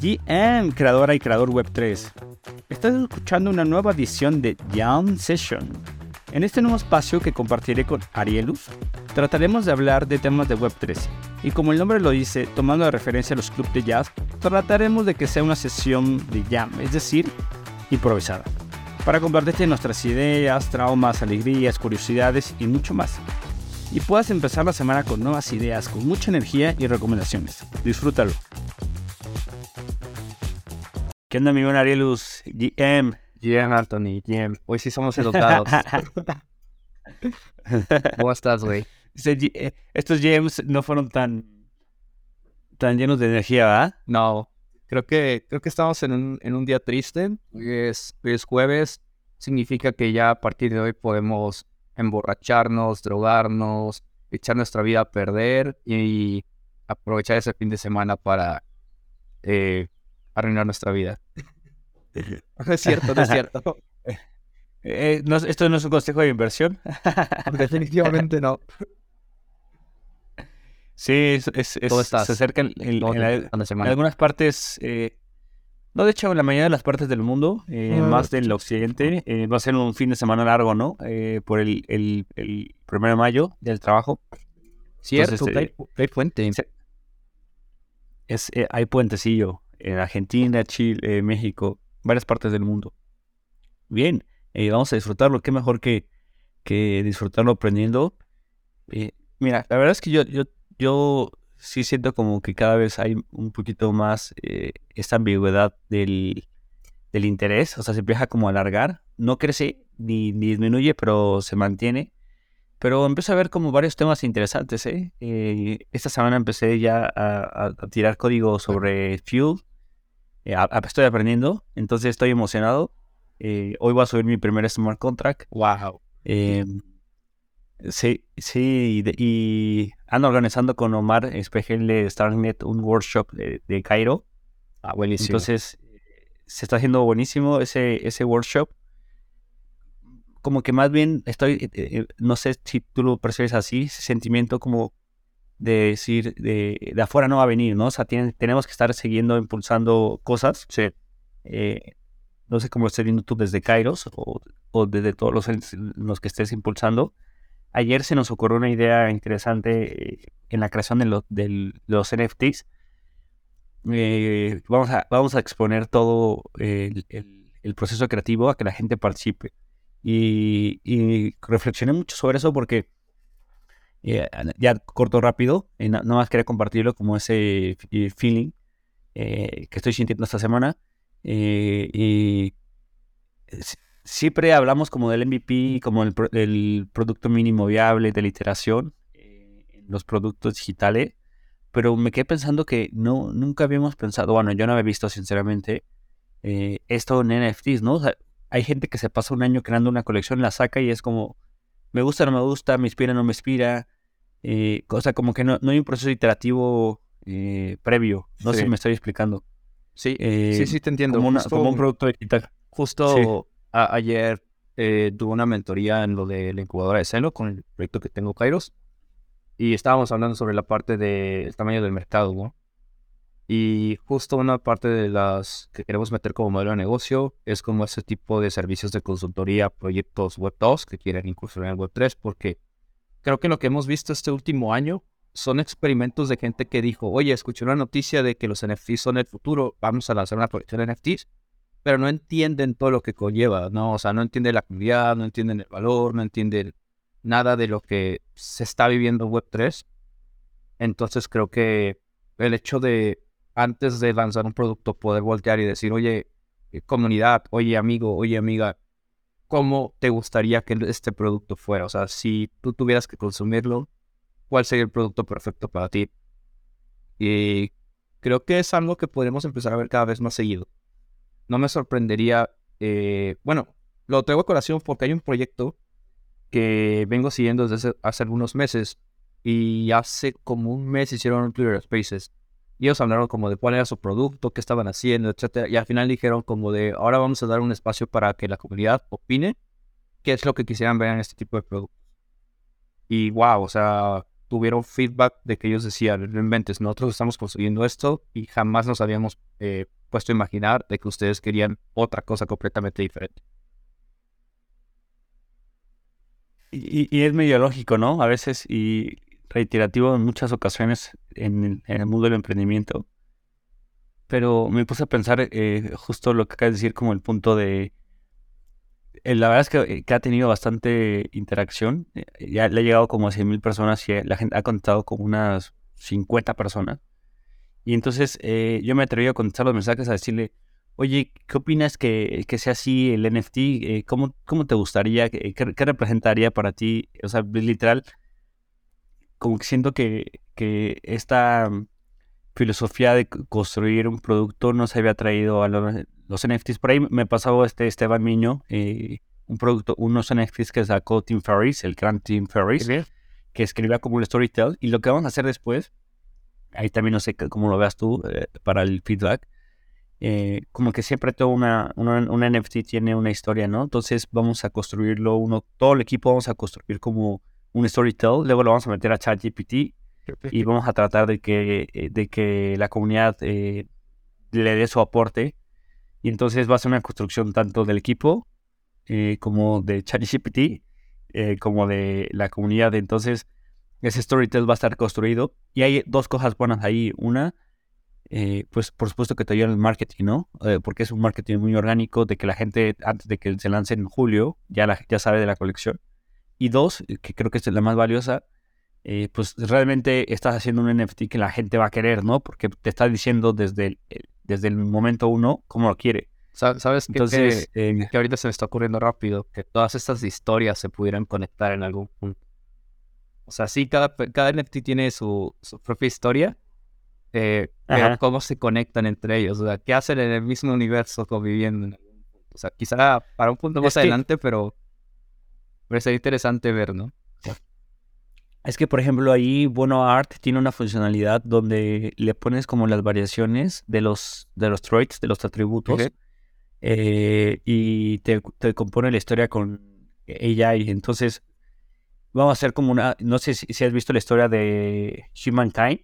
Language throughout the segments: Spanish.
GM, creadora y creador Web3. Estás escuchando una nueva edición de Jam Session. En este nuevo espacio que compartiré con Arielus, trataremos de hablar de temas de Web3. Y como el nombre lo dice, tomando de referencia a los clubes de jazz, trataremos de que sea una sesión de jam, es decir, improvisada, para compartirte nuestras ideas, traumas, alegrías, curiosidades y mucho más. Y puedas empezar la semana con nuevas ideas, con mucha energía y recomendaciones. Disfrútalo. ¿Qué onda, mi buen Arielus? GM. GM, Anthony, GM. Hoy sí somos educados. ¿Cómo estás, güey? Eh, estos GMs no fueron tan, tan llenos de energía, ¿verdad? No. Creo que, creo que estamos en un, en un día triste. Hoy es, es jueves. Significa que ya a partir de hoy podemos emborracharnos, drogarnos, echar nuestra vida a perder y aprovechar ese fin de semana para eh, arruinar nuestra vida. No es cierto, no es cierto. Eh, ¿Esto no es un consejo de inversión? Definitivamente no. Sí, es, es, se acercan en, algunas partes, eh, no de hecho en la mayoría de las partes del mundo, eh, mm. más del occidente, va a ser un fin de semana largo, ¿no? por el, el, el, primero de mayo del trabajo. Cierto, hay, hay, puente. Es, hay puentecillo en Argentina, Chile, México, varias partes del mundo. Bien, eh, vamos a disfrutarlo. Qué mejor que, que disfrutarlo aprendiendo. Eh, mira, la verdad es que yo, yo, yo sí siento como que cada vez hay un poquito más eh, esta ambigüedad del, del, interés. O sea, se empieza como a alargar. No crece ni, ni disminuye, pero se mantiene. Pero empiezo a ver como varios temas interesantes. ¿eh? esta semana empecé ya a, a, tirar código sobre Fuel. Eh, estoy aprendiendo, entonces estoy emocionado. Eh, hoy voy a subir mi primer smart contract. Wow. Eh, sí, sí, y, ando organizando con Omar Espejel de Starknet un workshop de, Cairo. Ah, buenísimo. Entonces, se está haciendo buenísimo ese, ese workshop. Como que más bien estoy, no sé si tú lo percibes así, ese sentimiento como de decir, de, de, afuera no va a venir, ¿no? O sea, tenemos que estar siguiendo, impulsando cosas. Sí. Eh, no sé cómo lo estés viendo tú desde Kairos o, o desde todos los, los, que estés impulsando. Ayer se nos ocurrió una idea interesante eh, en la creación de, de los NFTs. Eh, vamos, a, vamos a exponer todo el, el, proceso creativo a que la gente participe. Y, reflexioné mucho sobre eso porque eh, ya corto rápido, eh, nada más quería compartirlo como ese eh, feeling que estoy sintiendo esta semana. y siempre hablamos como del MVP, como el, el producto mínimo viable, de la iteración los productos digitales, pero me quedé pensando que no, nunca habíamos pensado, bueno, yo no había visto sinceramente esto en NFTs, ¿no? Hay gente que se pasa un año creando una colección, la saca y es como me gusta, no me gusta, me inspira, no me inspira. Eh, o sea, como que no, no hay un proceso iterativo eh, previo. No sé si me estoy explicando. Sí, eh, sí, sí, te entiendo. Como, un producto digital. Justo ayer eh, tuve una mentoría en lo de la incubadora de Celo con el proyecto que tengo, Kairos. Y estábamos hablando sobre la parte del tamaño del mercado, ¿no? Y justo una parte de las que queremos meter como modelo de negocio es como ese tipo de servicios de consultoría, proyectos Web 2 que quieren incursionar en Web 3, porque creo que lo que hemos visto este último año son experimentos de gente que dijo, oye, escuché una noticia de que los NFTs son el futuro, vamos a lanzar una colección de NFTs, pero no entienden todo lo que conlleva, ¿no? O sea, no entienden la comunidad, no entienden el valor, no entienden nada de lo que se está viviendo en Web 3. Entonces creo que el hecho de antes de lanzar un producto, poder voltear y decir, oye, eh, comunidad, oye, amigo, oye, amiga, ¿cómo te gustaría que este producto fuera? O sea, si tú tuvieras que consumirlo, ¿cuál sería el producto perfecto para ti? Y creo que es algo que podemos empezar a ver cada vez más seguido. No me sorprendería, eh, bueno, lo traigo a colación porque hay un proyecto que vengo siguiendo desde hace, algunos meses y hace como un mes hicieron Twitter Spaces y ellos hablaron como de cuál era su producto, qué estaban haciendo, etcétera. Y al final dijeron como de, ahora vamos a dar un espacio para que la comunidad opine qué es lo que quisieran ver en este tipo de productos. Y wow, o sea, tuvieron feedback de que ellos decían, no inventes, nosotros estamos construyendo esto y jamás nos habíamos eh, puesto a imaginar de que ustedes querían otra cosa completamente diferente. Y, es medio lógico, ¿no? A veces y reiterativo en muchas ocasiones en, el mundo del emprendimiento. Pero me puse a pensar eh, justo lo que acabas de decir como el punto de eh, la verdad es eh, que, ha tenido bastante interacción. Eh, ya le ha llegado como a 100.000 personas y la gente ha contado como unas 50 personas. Y entonces yo me atreví a contestar los mensajes a decirle, oye, ¿qué opinas que, sea así el NFT? ¿cómo, ¿Cómo te gustaría? ¿Qué, representaría para ti? O sea, literal, como que siento que, que esta filosofía de construir un producto no se había traído a los, los NFTs. Por ahí me pasó este Esteban Miño, eh, un producto, unos NFTs que sacó Tim Ferris, el gran Tim Ferris, que escribía como un storytell. Y lo que vamos a hacer después, ahí también no sé cómo lo veas tú eh, para el feedback, eh, como que siempre todo una, una, NFT tiene una historia, ¿no? Entonces vamos a construirlo, uno, todo el equipo vamos a construir como un storytell, luego lo vamos a meter a ChatGPT y vamos a tratar de que, de que la comunidad le dé su aporte y entonces va a ser una construcción tanto del equipo eh, como de ChatGPT, eh, como de la comunidad. Entonces, ese storytell va a estar construido. Y hay dos cosas buenas ahí. Una, eh, pues por supuesto que te ayuda en el marketing, ¿no? porque es un marketing muy orgánico de que la gente, antes de que se lance en julio, ya, la, ya sabe de la colección. Y dos, que creo que es la más valiosa, pues realmente estás haciendo un NFT que la gente va a querer, ¿no? Porque te está diciendo desde el, desde el momento uno cómo lo quiere. ¿Sabes qué? Entonces, que, ahorita se me está ocurriendo rápido que todas estas historias se pudieran conectar en algún punto. O sea, sí, cada, cada NFT tiene su, propia historia, eh, pero cómo se conectan entre ellos, o sea, qué hacen en el mismo universo conviviendo. O sea, quizá para un punto más adelante, pero, pero sería interesante ver, ¿no? Es que, por ejemplo, ahí Bueno Art tiene una funcionalidad donde le pones como las variaciones de los, de los traits, de los atributos, eh, y te, compone la historia con ella. Y entonces, vamos a hacer como una. No sé si, has visto la historia de Humankind.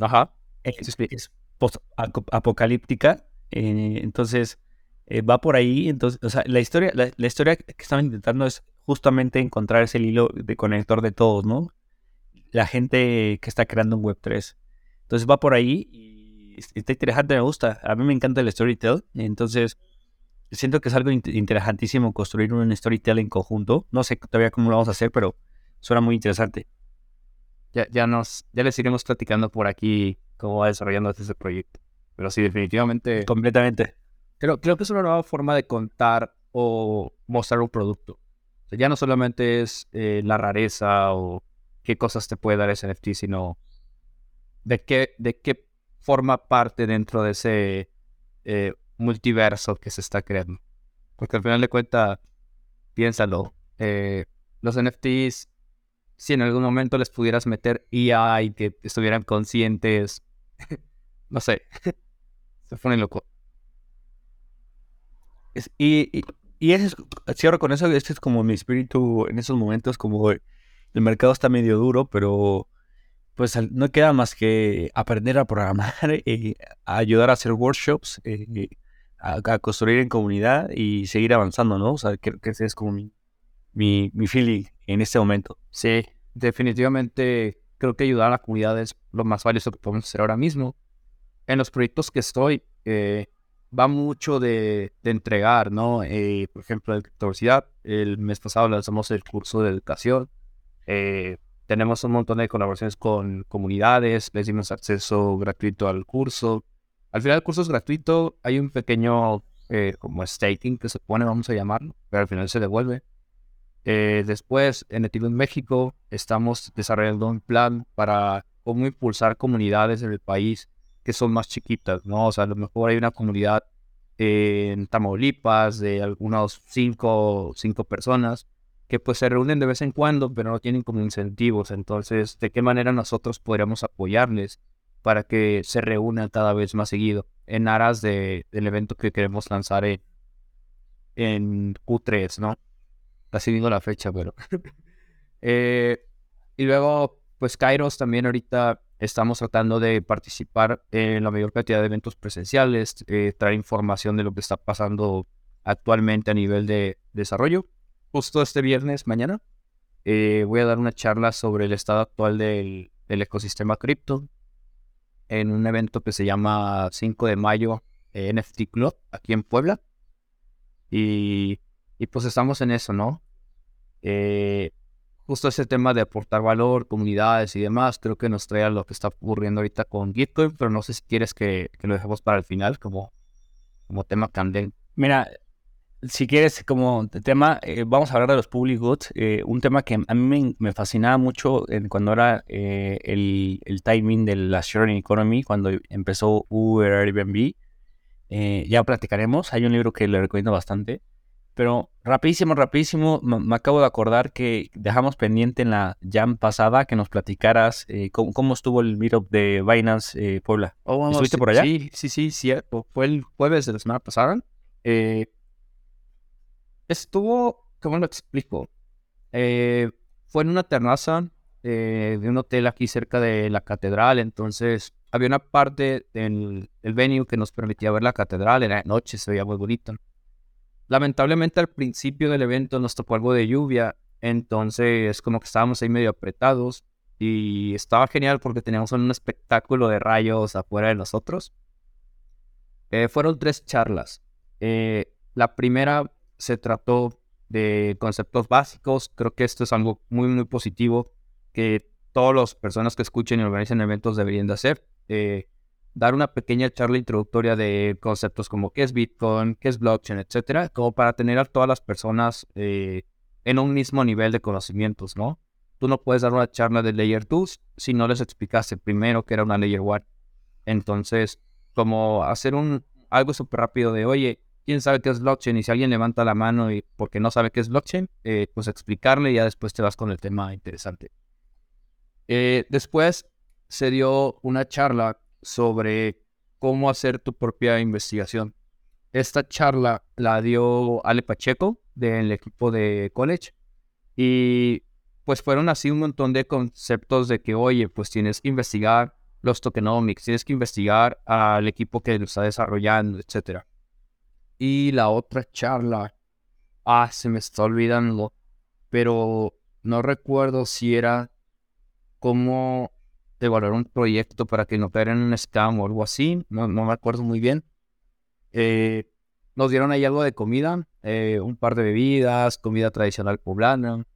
Ajá. Es, post apocalíptica. Eh, entonces, eh, va por ahí. Entonces, o sea, la historia, la, la historia que estaban intentando es justamente encontrar ese hilo de conector de todos, ¿no? La gente que está creando un Web3. Entonces va por ahí y está interesante, me gusta. A mí me encanta el storytelling. Entonces siento que es algo interesantísimo construir un storytelling en conjunto. No sé todavía cómo lo vamos a hacer, pero suena muy interesante. Ya, ya nos, ya les iremos platicando por aquí cómo va desarrollando ese proyecto. Pero sí, definitivamente. Completamente. Creo, creo que es una nueva forma de contar o mostrar un producto ya no solamente es eh, la rareza o qué cosas te puede dar ese NFT, sino de qué, de qué forma parte dentro de ese eh, multiverso que se está creando. Porque al final de cuentas, piénsalo, eh, los NFTs, si en algún momento les pudieras meter IA y que estuvieran conscientes, no sé, se ponen loco. y, y es, cierro con eso, este es como mi espíritu en esos momentos, como el mercado está medio duro, pero pues no queda más que aprender a programar, y ayudar a hacer workshops, eh, a, construir en comunidad y seguir avanzando, ¿no? O sea, creo que ese es como mi, mi, mi feeling en este momento. Sí, definitivamente creo que ayudar a la comunidad es lo más valioso que podemos hacer ahora mismo. En los proyectos que estoy, eh, va mucho de, entregar, ¿no? Eh, por ejemplo, la criptovelocidad. El mes pasado lanzamos el curso de educación. Eh, tenemos un montón de colaboraciones con comunidades, les dimos acceso gratuito al curso. Al final el curso es gratuito, hay un pequeño eh, como staking que se pone, vamos a llamarlo, pero al final se devuelve. después, en Ethereum México, estamos desarrollando un plan para cómo impulsar comunidades en el país que son más chiquitas, ¿no? O sea, a lo mejor hay una comunidad en Tamaulipas de algunos cinco, cinco personas que pues se reúnen de vez en cuando, pero no tienen como incentivos. Entonces, ¿de qué manera nosotros podríamos apoyarles para que se reúnan cada vez más seguido en aras de, del evento que queremos lanzar en, en Q3, ¿no? Casi digo la fecha, pero... Eh, y luego pues Kairos también ahorita estamos tratando de participar en la mayor cantidad de eventos presenciales, eh, traer información de lo que está pasando actualmente a nivel de desarrollo. Justo este viernes, mañana, eh, voy a dar una charla sobre el estado actual del, ecosistema cripto en un evento que se llama 5 de mayo eh, NFT Club aquí en Puebla. Y, y pues estamos en eso, ¿no? Justo ese tema de aportar valor, comunidades y demás, creo que nos trae lo que está ocurriendo ahorita con Gitcoin, pero no sé si quieres que, lo dejemos para el final como, como tema candente. Mira, si quieres como tema, eh, vamos a hablar de los public goods, eh, un tema que a mí me, fascinaba mucho cuando era eh, el, el, timing de la sharing economy, cuando empezó Uber, Airbnb, ya platicaremos, hay un libro que le recomiendo bastante, pero rapidísimo, rapidísimo, me, acabo de acordar que dejamos pendiente en la jam pasada que nos platicaras eh, cómo, estuvo el meetup de Binance eh, Puebla. Oh, ¿Estuviste por allá? Sí, sí, sí, cierto. Fue el jueves de la semana pasada. Eh, estuvo, ¿cómo lo explico? fue en una terraza de un hotel aquí cerca de la catedral, entonces había una parte del, del venue que nos permitía ver la catedral, era de noche, se veía muy bonito. Lamentablemente al principio del evento nos tocó algo de lluvia, entonces como que estábamos ahí medio apretados y estaba genial porque teníamos un espectáculo de rayos afuera de nosotros. Eh, fueron tres charlas. Eh, la primera se trató de conceptos básicos. Creo que esto es algo muy, muy positivo que todas las personas que escuchen y organicen eventos deberían de hacer. Eh, dar una pequeña charla introductoria de conceptos como qué es Bitcoin, qué es blockchain, etcétera, como para tener a todas las personas eh, en un mismo nivel de conocimientos, ¿no? Tú no puedes dar una charla de Layer 2 si no les explicaste primero que era una Layer 1. Entonces, como hacer un algo súper rápido de, oye, ¿quién sabe qué es blockchain? Y si alguien levanta la mano y porque no sabe qué es blockchain, eh, pues explicarle y ya después te vas con el tema interesante. Eh, después se dio una charla sobre cómo hacer tu propia investigación. Esta charla la dio Ale Pacheco del equipo de college y pues fueron así un montón de conceptos de que, oye, pues tienes que investigar los tokenomics, tienes que investigar al equipo que lo está desarrollando, etc. Y la otra charla, ah, se me está olvidando, pero no recuerdo si era cómo evaluar un proyecto para que no caigan en un scam o algo así, no, no me acuerdo muy bien. Eh, nos dieron ahí algo de comida, eh, un par de bebidas, comida tradicional poblana.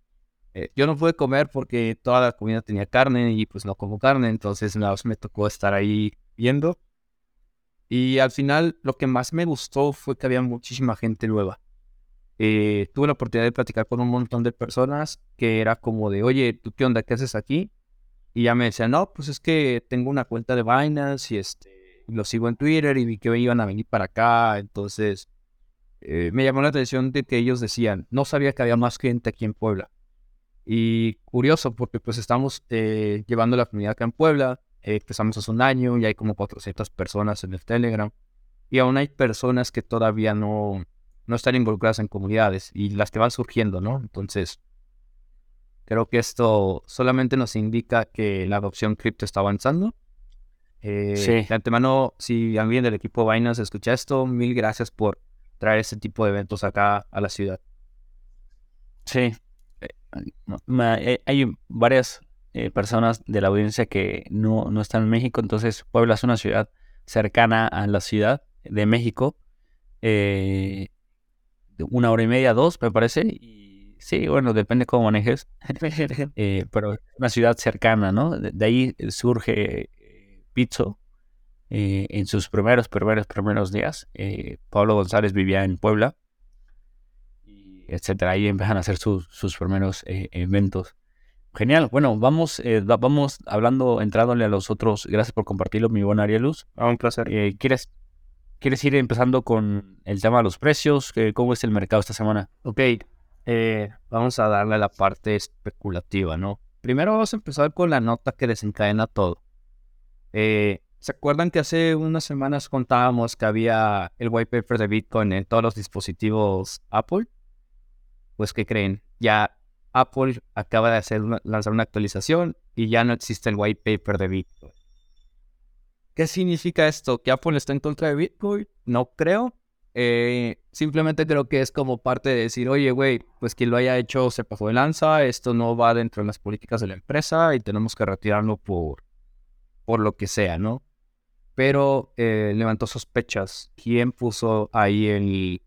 Eh, yo no pude comer porque toda la comida tenía carne y pues no como carne, entonces nada me tocó estar ahí viendo. Y al final lo que más me gustó fue que había muchísima gente nueva. tuve la oportunidad de platicar con un montón de personas que era como de, oye, ¿tú qué onda? ¿Qué haces aquí? Y ya me decían, no, pues es que tengo una cuenta de Binance y este, lo sigo en Twitter y vi que iban a venir para acá. Entonces, eh, me llamó la atención de que ellos decían, no sabía que había más gente aquí en Puebla. Y curioso, porque pues estamos eh, llevando la comunidad acá en Puebla, eh, empezamos hace un año y hay como 400 personas en el Telegram. Y aún hay personas que todavía no, no están involucradas en comunidades y las que van surgiendo, ¿no? Entonces, Creo que esto solamente nos indica que la adopción cripto está avanzando. Eh, sí. De antemano, si alguien del equipo Binance escucha esto, mil gracias por traer este tipo de eventos acá a la ciudad. Sí. Eh, eh, hay varias personas de la audiencia que no, no están en México, entonces Puebla es una ciudad cercana a la ciudad de México. una hora y media, dos, me parece. Y Sí, bueno, depende cómo manejes, eh, pero es una ciudad cercana, ¿no? De, ahí surge eh, Pizzo eh, en sus primeros, primeros, primeros días. Pablo González vivía en Puebla, etcétera. Ahí empiezan a hacer sus, sus primeros eventos. Genial. Bueno, vamos, vamos hablando, entrándole a los otros. Gracias por compartirlo, mi buen Arieluz. Ah, un placer. ¿quieres, ¿Quieres ir empezando con el tema de los precios? ¿Cómo es el mercado esta semana? Ok, eh, vamos a darle la parte especulativa, ¿no? Primero vamos a empezar con la nota que desencadena todo. Eh, ¿Se acuerdan que hace unas semanas contábamos que había el white paper de Bitcoin en todos los dispositivos Apple? Pues, ¿qué creen? Ya Apple acaba de hacer lanzar una actualización y ya no existe el white paper de Bitcoin. ¿Qué significa esto? ¿Que Apple está en contra de Bitcoin? No creo. Eh, simplemente creo que es como parte de decir, oye, güey, pues quien lo haya hecho se pasó de lanza, esto no va dentro de las políticas de la empresa y tenemos que retirarlo por, por lo que sea, ¿no? Pero eh, levantó sospechas. ¿Quién puso ahí el,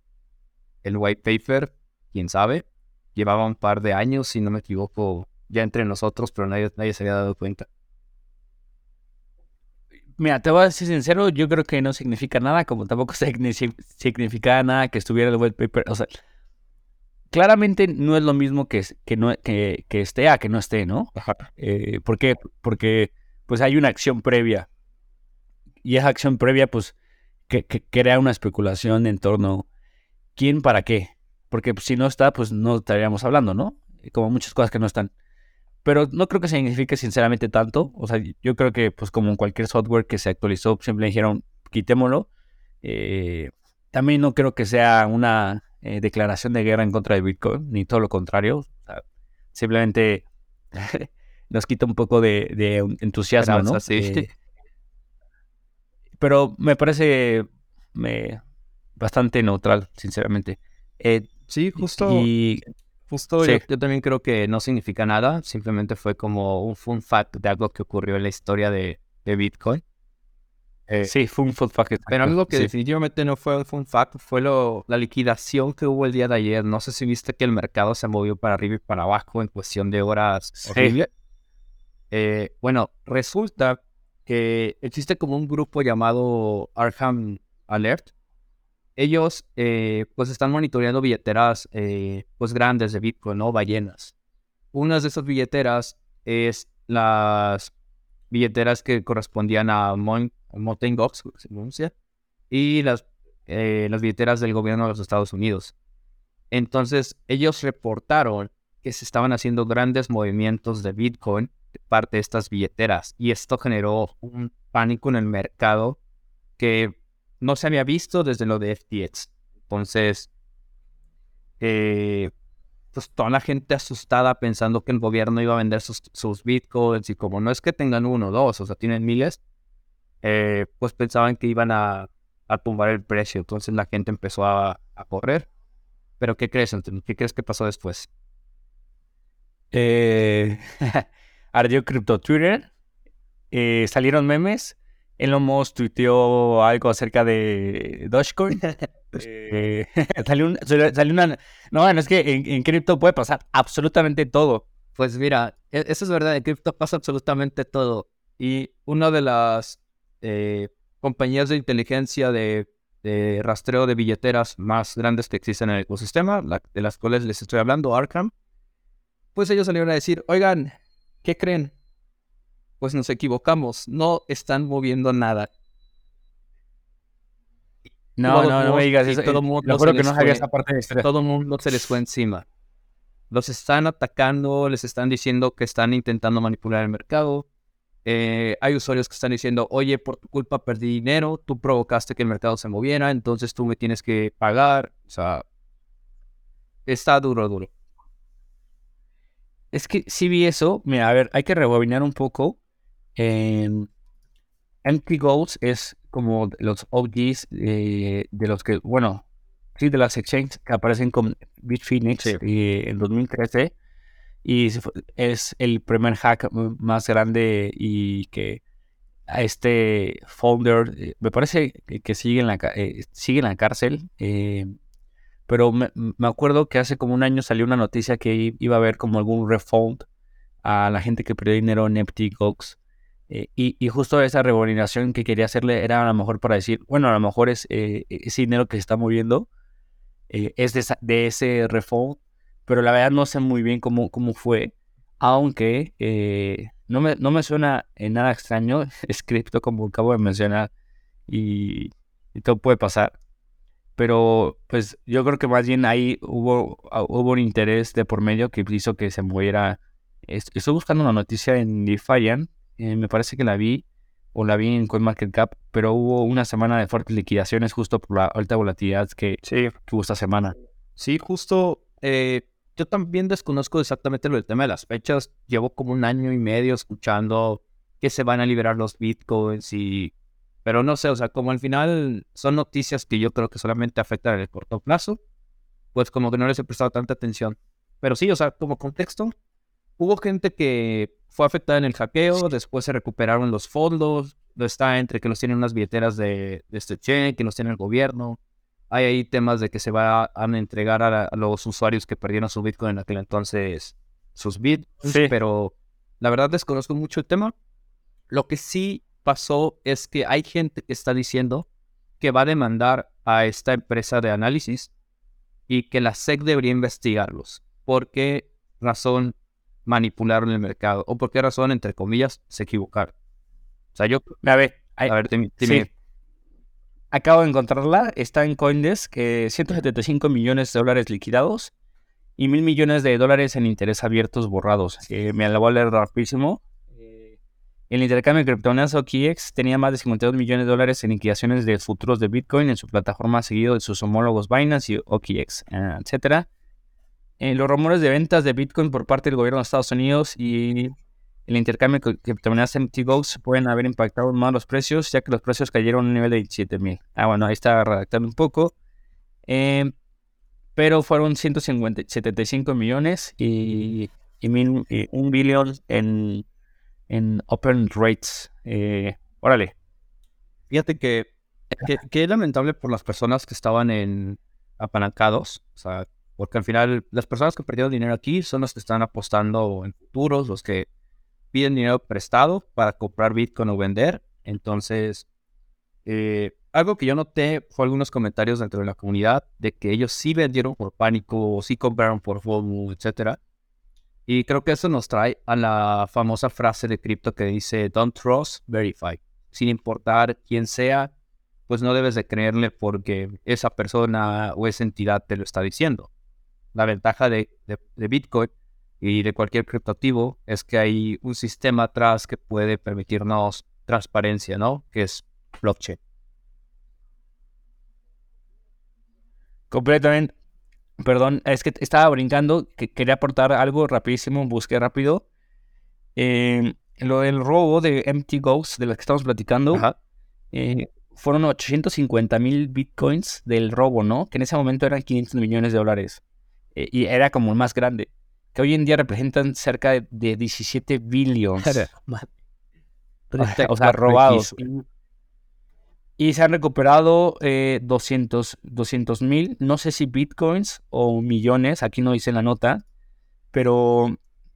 el white paper? ¿Quién sabe? Llevaba un par de años, si no me equivoco, ya entre nosotros, pero nadie, nadie se había dado cuenta. Mira, te voy a decir sincero, yo creo que no significa nada, como tampoco significa nada que estuviera el white paper. O sea, claramente no es lo mismo que, que, no, que, que esté a que no esté, ¿no? Eh, ¿Por qué? Porque pues hay una acción previa. Y esa acción previa, pues, que, crea una especulación en torno quién para qué. Porque pues, si no está, pues no estaríamos hablando, ¿no? Como muchas cosas que no están. Pero no creo que signifique sinceramente tanto. O sea, yo creo que pues como cualquier software que se actualizó, siempre dijeron, quitémoslo. Eh, también no creo que sea una eh, declaración de guerra en contra de Bitcoin, ni todo lo contrario. simplemente nos quita un poco de, entusiasmo, ¿no? Eh, pero me parece bastante neutral, sinceramente. sí, justo. Y Justo yo, también creo que no significa nada, simplemente fue como un fun fact de algo que ocurrió en la historia de, Bitcoin. Eh, sí, fue un fun fact. Pero algo que definitivamente no fue un fun fact fue lo, la liquidación que hubo el día de ayer. No sé si viste que el mercado se movió para arriba y para abajo en cuestión de horas. Eh, bueno, resulta que existe como un grupo llamado Arkham Alert, ellos eh, pues están monitoreando billeteras eh, pues grandes de Bitcoin, ¿no? Ballenas. Una de esas billeteras es las billeteras que correspondían a Mountain Gox, se pronuncia, y las, eh, las billeteras del gobierno de los Estados Unidos. Entonces, ellos reportaron que se estaban haciendo grandes movimientos de Bitcoin de parte de estas billeteras, y esto generó un pánico en el mercado que no se había visto desde lo de FTX. Entonces, eh, pues toda la gente asustada pensando que el gobierno iba a vender sus, bitcoins y como no es que tengan uno o dos, o sea, tienen miles, eh, pues pensaban que iban a, tumbar el precio. Entonces la gente empezó a, correr. Pero ¿qué crees? ¿Qué crees que pasó después? Eh, ardió Crypto Twitter, salieron memes Elon Musk tuiteó algo acerca de Dogecoin. eh, salió, una... No, bueno, es que en, cripto puede pasar absolutamente todo. Pues mira, e, eso es verdad, en cripto pasa absolutamente todo. Y una de las eh, compañías de inteligencia de, rastreo de billeteras más grandes que existen en el ecosistema, de las cuales les estoy hablando, Arkham, pues ellos salieron a decir, oigan, ¿qué creen? Pues nos equivocamos, no están moviendo nada. No, no, no me digas eso. Todo mundo que no esa parte de Todo el mundo se les fue encima. Los están atacando, les están diciendo que están intentando manipular el mercado. Eh, hay usuarios que están diciendo, oye, por tu culpa perdí dinero, tú provocaste que el mercado se moviera, entonces tú me tienes que pagar. O sea, está duro, duro. Es que si vi eso, mira, a ver, hay que rebobinar un poco en Empty Goals es como los OGs de los que, bueno, sí, de las exchanges que aparecen con Bitfinex eh, en 2013. Y es el primer hack más grande y que a este founder, eh, me parece que sigue en la, eh, sigue en la cárcel. pero me, me, acuerdo que hace como un año salió una noticia que iba a haber como algún refund a la gente que perdió dinero en Empty Goals. Eh, y, justo esa remuneración que quería hacerle era a lo mejor para decir, bueno, a lo mejor es eh, ese dinero que se está moviendo eh, es de, ese refund, pero la verdad no sé muy bien cómo, cómo fue, aunque no, me, no me suena en nada extraño, es cripto como acabo de mencionar y, todo puede pasar. Pero pues yo creo que más bien ahí hubo, hubo un interés de por medio que hizo que se moviera. Estoy buscando una noticia en Defiant eh, me parece que la vi o la vi en CoinMarketCap, pero hubo una semana de fuertes liquidaciones justo por la alta volatilidad que, sí. hubo esta semana. Sí, justo eh, yo también desconozco exactamente lo del tema de las fechas. Llevo como un año y medio escuchando que se van a liberar los bitcoins y... Pero no sé, o sea, como al final son noticias que yo creo que solamente afectan en el corto plazo, pues como que no les he prestado tanta atención. Pero sí, o sea, como contexto, hubo gente que fue afectada en el hackeo, después se recuperaron los fondos, está entre que los tienen unas billeteras de, este cheque, que los tiene el gobierno. Hay ahí temas de que se van a entregar a, los usuarios que perdieron su Bitcoin en aquel entonces sus bits, pero la verdad desconozco mucho el tema. Lo que sí pasó es que hay gente que está diciendo que va a demandar a esta empresa de análisis y que la SEC debería investigarlos. ¿Por qué razón manipularon el mercado? ¿O por qué razón, entre comillas, se equivocaron? O sea, yo... A ver, a ver Acabo de encontrarla, está en Coindesk, que 175 millones de dólares liquidados y mil millones de dólares en interés abiertos borrados. me la voy a leer rapidísimo. Eh, el intercambio de criptomonedas OKX tenía más de 52 millones de dólares en liquidaciones de futuros de Bitcoin en su plataforma seguido de sus homólogos Binance y OKX, eh, etc. Eh, los rumores de ventas de Bitcoin por parte del gobierno de Estados Unidos y el intercambio de criptomonedas MTGOs pueden haber impactado más los precios, ya que los precios cayeron a un nivel de 17 mil. Ah, bueno, ahí está redactando un poco. Em, pero fueron 175 millones y, un billón en, en open rates. Eh, órale. Fíjate que, que, es lamentable por las personas que estaban en apalancados. O sea, porque al final las personas que perdieron dinero aquí son los que están apostando en futuros, los que piden dinero prestado para comprar Bitcoin o vender. Entonces, eh, algo que yo noté fue algunos comentarios dentro de la comunidad de que ellos sí vendieron por pánico, o sí compraron por FOMO, etc. Y creo que eso nos trae a la famosa frase de cripto que dice, don't trust, verify. Sin importar quién sea, pues no debes de creerle porque esa persona o esa entidad te lo está diciendo. La ventaja de Bitcoin y de cualquier criptoactivo es que hay un sistema atrás que puede permitirnos transparencia, ¿no? Que es blockchain. Completamente. Perdón, es que estaba brincando, que quería aportar algo rapidísimo, busqué rápido. Eh, lo del robo de MT Ghost, de lo que estamos platicando, eh, fueron 850 mil bitcoins del robo, ¿no? Que en ese momento eran 500 millones de dólares. Eh, y era como el más grande que hoy en día representan cerca de, 17 billones. o sea, robados. Y se han recuperado 200 eh, mil, no sé si bitcoins o millones, aquí no dice la nota, pero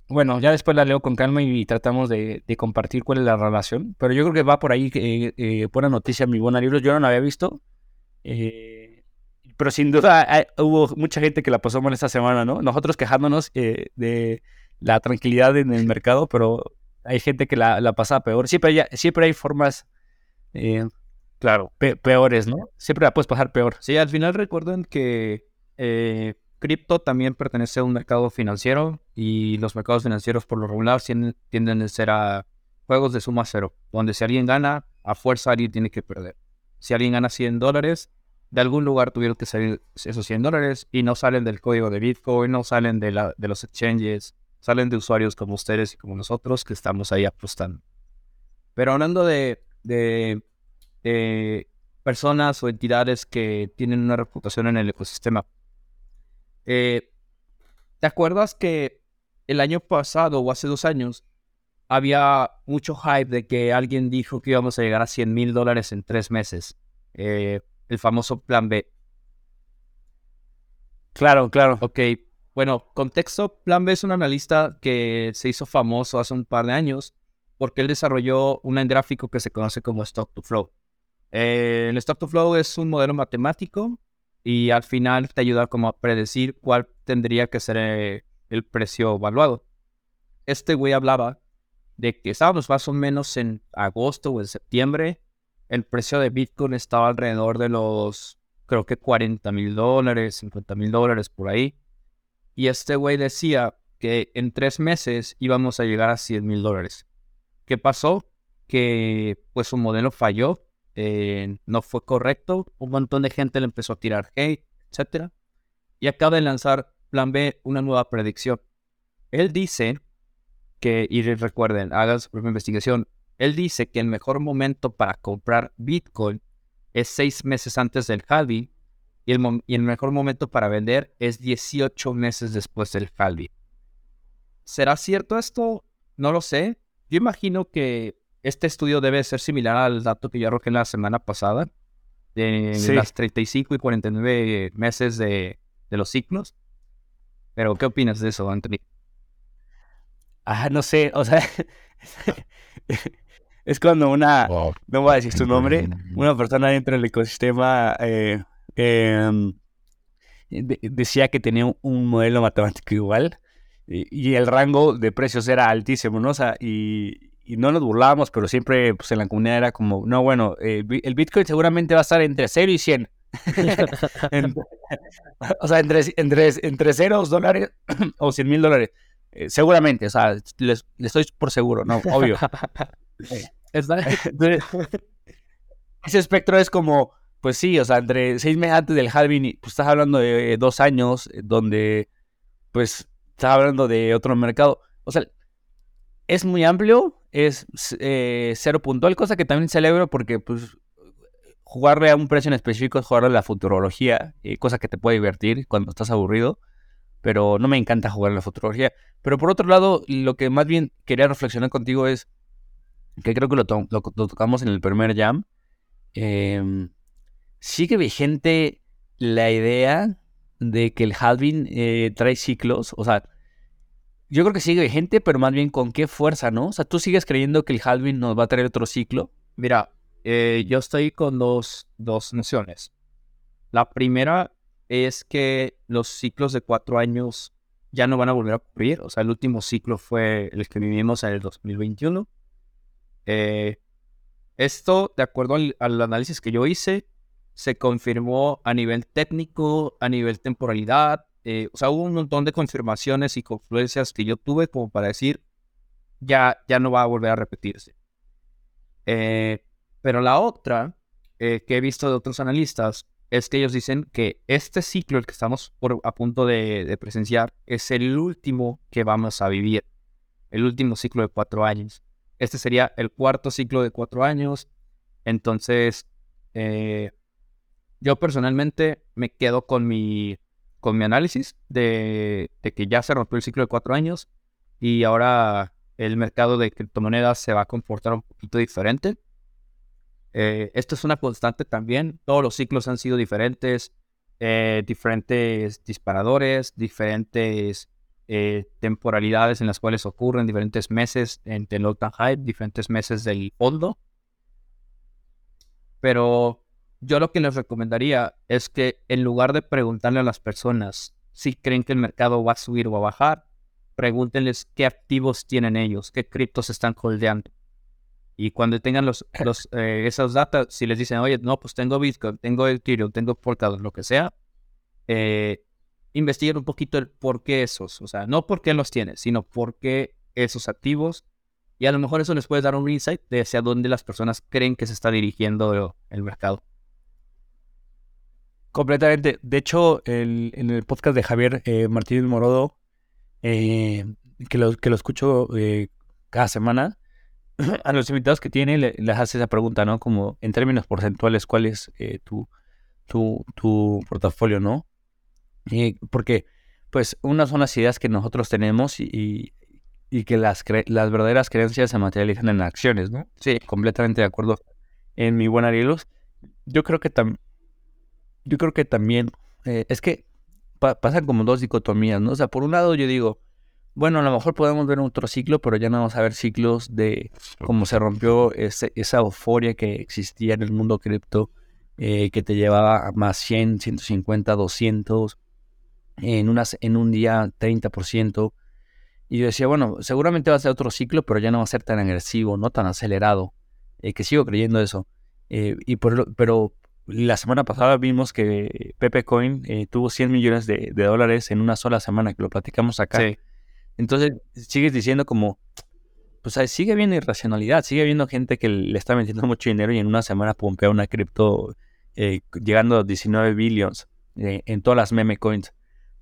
bueno, ya después la leo con calma y tratamos de, compartir cuál es la relación. Pero yo creo que va por ahí, eh, eh, buena noticia, mi buena libro, yo no la había visto. Eh, pero sin duda hubo mucha gente que la pasó mal esta semana, ¿no? Nosotros quejándonos eh, de la tranquilidad en el mercado, pero hay gente que la, la pasa peor. Siempre hay, siempre hay formas, eh, claro, peores, ¿no? Siempre la puedes pasar peor. Sí, al final recuerden que eh, cripto también pertenece a un mercado financiero y los mercados financieros por lo regular tienden a ser a juegos de suma cero, donde si alguien gana, a fuerza alguien tiene que perder. Si alguien gana 100 dólares, de algún lugar tuvieron que salir esos 100 dólares y no salen del código de Bitcoin, no salen de, la, de los exchanges, salen de usuarios como ustedes y como nosotros que estamos ahí apostando. Pero hablando de, de, personas o entidades que tienen una reputación en el ecosistema, eh, ¿te acuerdas que el año pasado o hace dos años había mucho hype de que alguien dijo que íbamos a llegar a 100 mil dólares en tres meses? Eh, el famoso plan B. Claro, claro. Ok, bueno, contexto, Plan B es un analista que se hizo famoso hace un par de años porque él desarrolló un gráfico que se conoce como Stock to Flow. Eh, el Stock to Flow es un modelo matemático y al final te ayuda como a predecir cuál tendría que ser eh, el precio evaluado. Este güey hablaba de que estábamos más o menos en agosto o en septiembre el precio de Bitcoin estaba alrededor de los, creo que 40 mil dólares, 50 mil dólares por ahí. Y este güey decía que en tres meses íbamos a llegar a 100 mil dólares. ¿Qué pasó? Que pues su modelo falló, eh, no fue correcto, un montón de gente le empezó a tirar hate, etc. Y acaba de lanzar plan B, una nueva predicción. Él dice que, y recuerden, hagan su propia investigación, él dice que el mejor momento para comprar Bitcoin es seis meses antes del halving y el, y el mejor momento para vender es 18 meses después del halving. ¿Será cierto esto? No lo sé. Yo imagino que este estudio debe ser similar al dato que yo arrojé la semana pasada, de las 35 y 49 meses de, de los ciclos. Pero, ¿qué opinas de eso, Anthony? Ah, no sé, o sea, es cuando una, no voy a decir su nombre, una persona dentro del ecosistema eh, em, decía que tenía un modelo matemático igual y, el rango de precios era altísimo, ¿no? O sea, y, no nos burlábamos, pero siempre pues, en la comunidad era como, no, bueno, el Bitcoin seguramente va a estar entre 0 y 100. o sea, entre, entre, entre 0 dólares o 100 mil dólares. Eh, seguramente, o sea, les, estoy por seguro, no, obvio. ese espectro es como, pues sí, o sea, entre seis meses antes del halving, pues estás hablando de dos años, eh, donde, pues, estás hablando de otro mercado. O sea, es muy amplio, es eh, cero puntual, cosa que también celebro porque, pues, jugarle a un precio en específico es jugarle a la futurología, cosa que te puede divertir cuando estás aburrido pero no me encanta jugar en la fotografía. Pero por otro lado, lo que más bien quería reflexionar contigo es que creo que lo, tocamos en el primer jam. Em, sigue vigente la idea de que el halving eh, trae ciclos. O sea, yo creo que sigue vigente, pero más bien con qué fuerza, ¿no? O sea, ¿tú sigues creyendo que el halving nos va a traer otro ciclo? Mira, eh, yo estoy con dos, dos nociones. La primera es que los ciclos de cuatro años ya no van a volver a ocurrir. O sea, el último ciclo fue el que vivimos en el 2021. Eh, esto, de acuerdo al, análisis que yo hice, se confirmó a nivel técnico, a nivel temporalidad. Eh, o sea, hubo un montón de confirmaciones y confluencias que yo tuve como para decir, ya, ya no va a volver a repetirse. Eh, pero la otra que he visto de otros analistas es que ellos dicen que este ciclo, el que estamos por, a punto de, presenciar, es el último que vamos a vivir, el último ciclo de cuatro años. Este sería el cuarto ciclo de cuatro años. Entonces, eh, yo personalmente me quedo con mi, con mi análisis de, que ya se rompió el ciclo de cuatro años y ahora el mercado de criptomonedas se va a comportar un poquito diferente. Eh, esto es una constante también. Todos los ciclos han sido diferentes, eh, diferentes disparadores, diferentes eh, temporalidades en las cuales ocurren, diferentes meses entre and high, diferentes meses del fondo. Pero yo lo que les recomendaría es que en lugar de preguntarle a las personas si creen que el mercado va a subir o a bajar, pregúntenles qué activos tienen ellos, qué criptos están holdeando. Y cuando tengan los, los eh, si les dicen, oye, no, pues tengo Bitcoin, tengo Ethereum, tengo Polkadot, lo que sea, eh, investiguen un poquito el por qué esos. O sea, no por qué los tienes, sino por qué esos activos. Y a lo mejor eso les puede dar un insight de hacia dónde las personas creen que se está dirigiendo el mercado. Completamente. De hecho, el, en el podcast de Javier eh, Martínez Morodo, eh, que, lo, que lo escucho cada semana, a los invitados que tiene les hace esa pregunta, ¿no? Como en términos porcentuales, ¿cuál es eh, tu, tu, tu, portafolio, ¿no? Porque, pues, unas son las ideas que nosotros tenemos y, y que las, las verdaderas creencias se materializan en acciones, ¿no? Sí, completamente de acuerdo. En mi buen Arielos, yo creo que también, yo creo que también, es que pasan como dos dicotomías, ¿no? O sea, por un lado yo digo, bueno, a lo mejor podemos ver otro ciclo, pero ya no vamos a ver ciclos de cómo se rompió esa euforia que existía en el mundo cripto, eh, que te llevaba a más 100, 150, 200, en, unas, en un día 30%. Y yo decía, bueno, seguramente va a ser otro ciclo, pero ya no va a ser tan agresivo, no tan acelerado, eh, que sigo creyendo eso. Eh, y por, pero la semana pasada vimos que Pepe Coin tuvo 100 millones de, dólares en una sola semana, que lo platicamos acá. Sí. Entonces sigues diciendo como, pues sigue habiendo irracionalidad, sigue habiendo gente que le está metiendo mucho dinero y en una semana pompea una cripto eh, llegando a 19 billions eh, en todas las meme coins.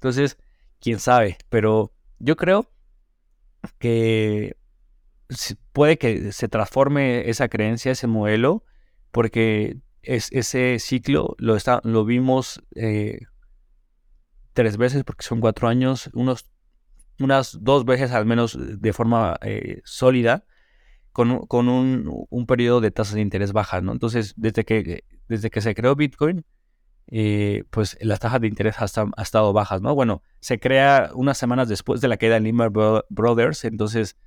Entonces, quién sabe, pero yo creo que puede que se transforme esa creencia, ese modelo, porque es, ese ciclo lo, está, lo vimos eh, tres veces, porque son cuatro años, unos, unas dos veces al menos de forma eh, sólida, con, con un, un, periodo de tasas de interés bajas, ¿no? Entonces, desde que, desde que se creó Bitcoin, eh, pues las tasas de interés han, estado bajas, ¿no? Bueno, se crea unas semanas después de la caída de Lehman Brothers, entonces,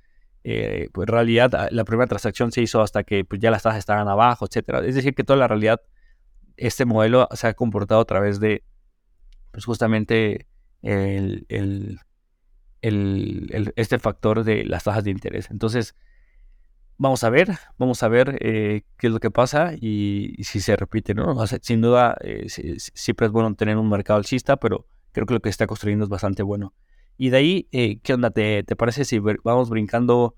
eh, pues en realidad ah, la primera transacción se hizo hasta que pues, ya las tasas estaban abajo, etcétera. Es decir, que toda la realidad, este modelo se ha comportado a través de, pues justamente el, el, el, este factor de las tasas de interés. Entonces, vamos a ver, vamos a ver eh, qué es lo que pasa y, si se repite, ¿no? sin duda, eh, siempre es bueno tener un mercado alcista, pero creo que lo que está construyendo es bastante bueno. Y de ahí, eh, ¿qué onda? ¿Te, parece si vamos brincando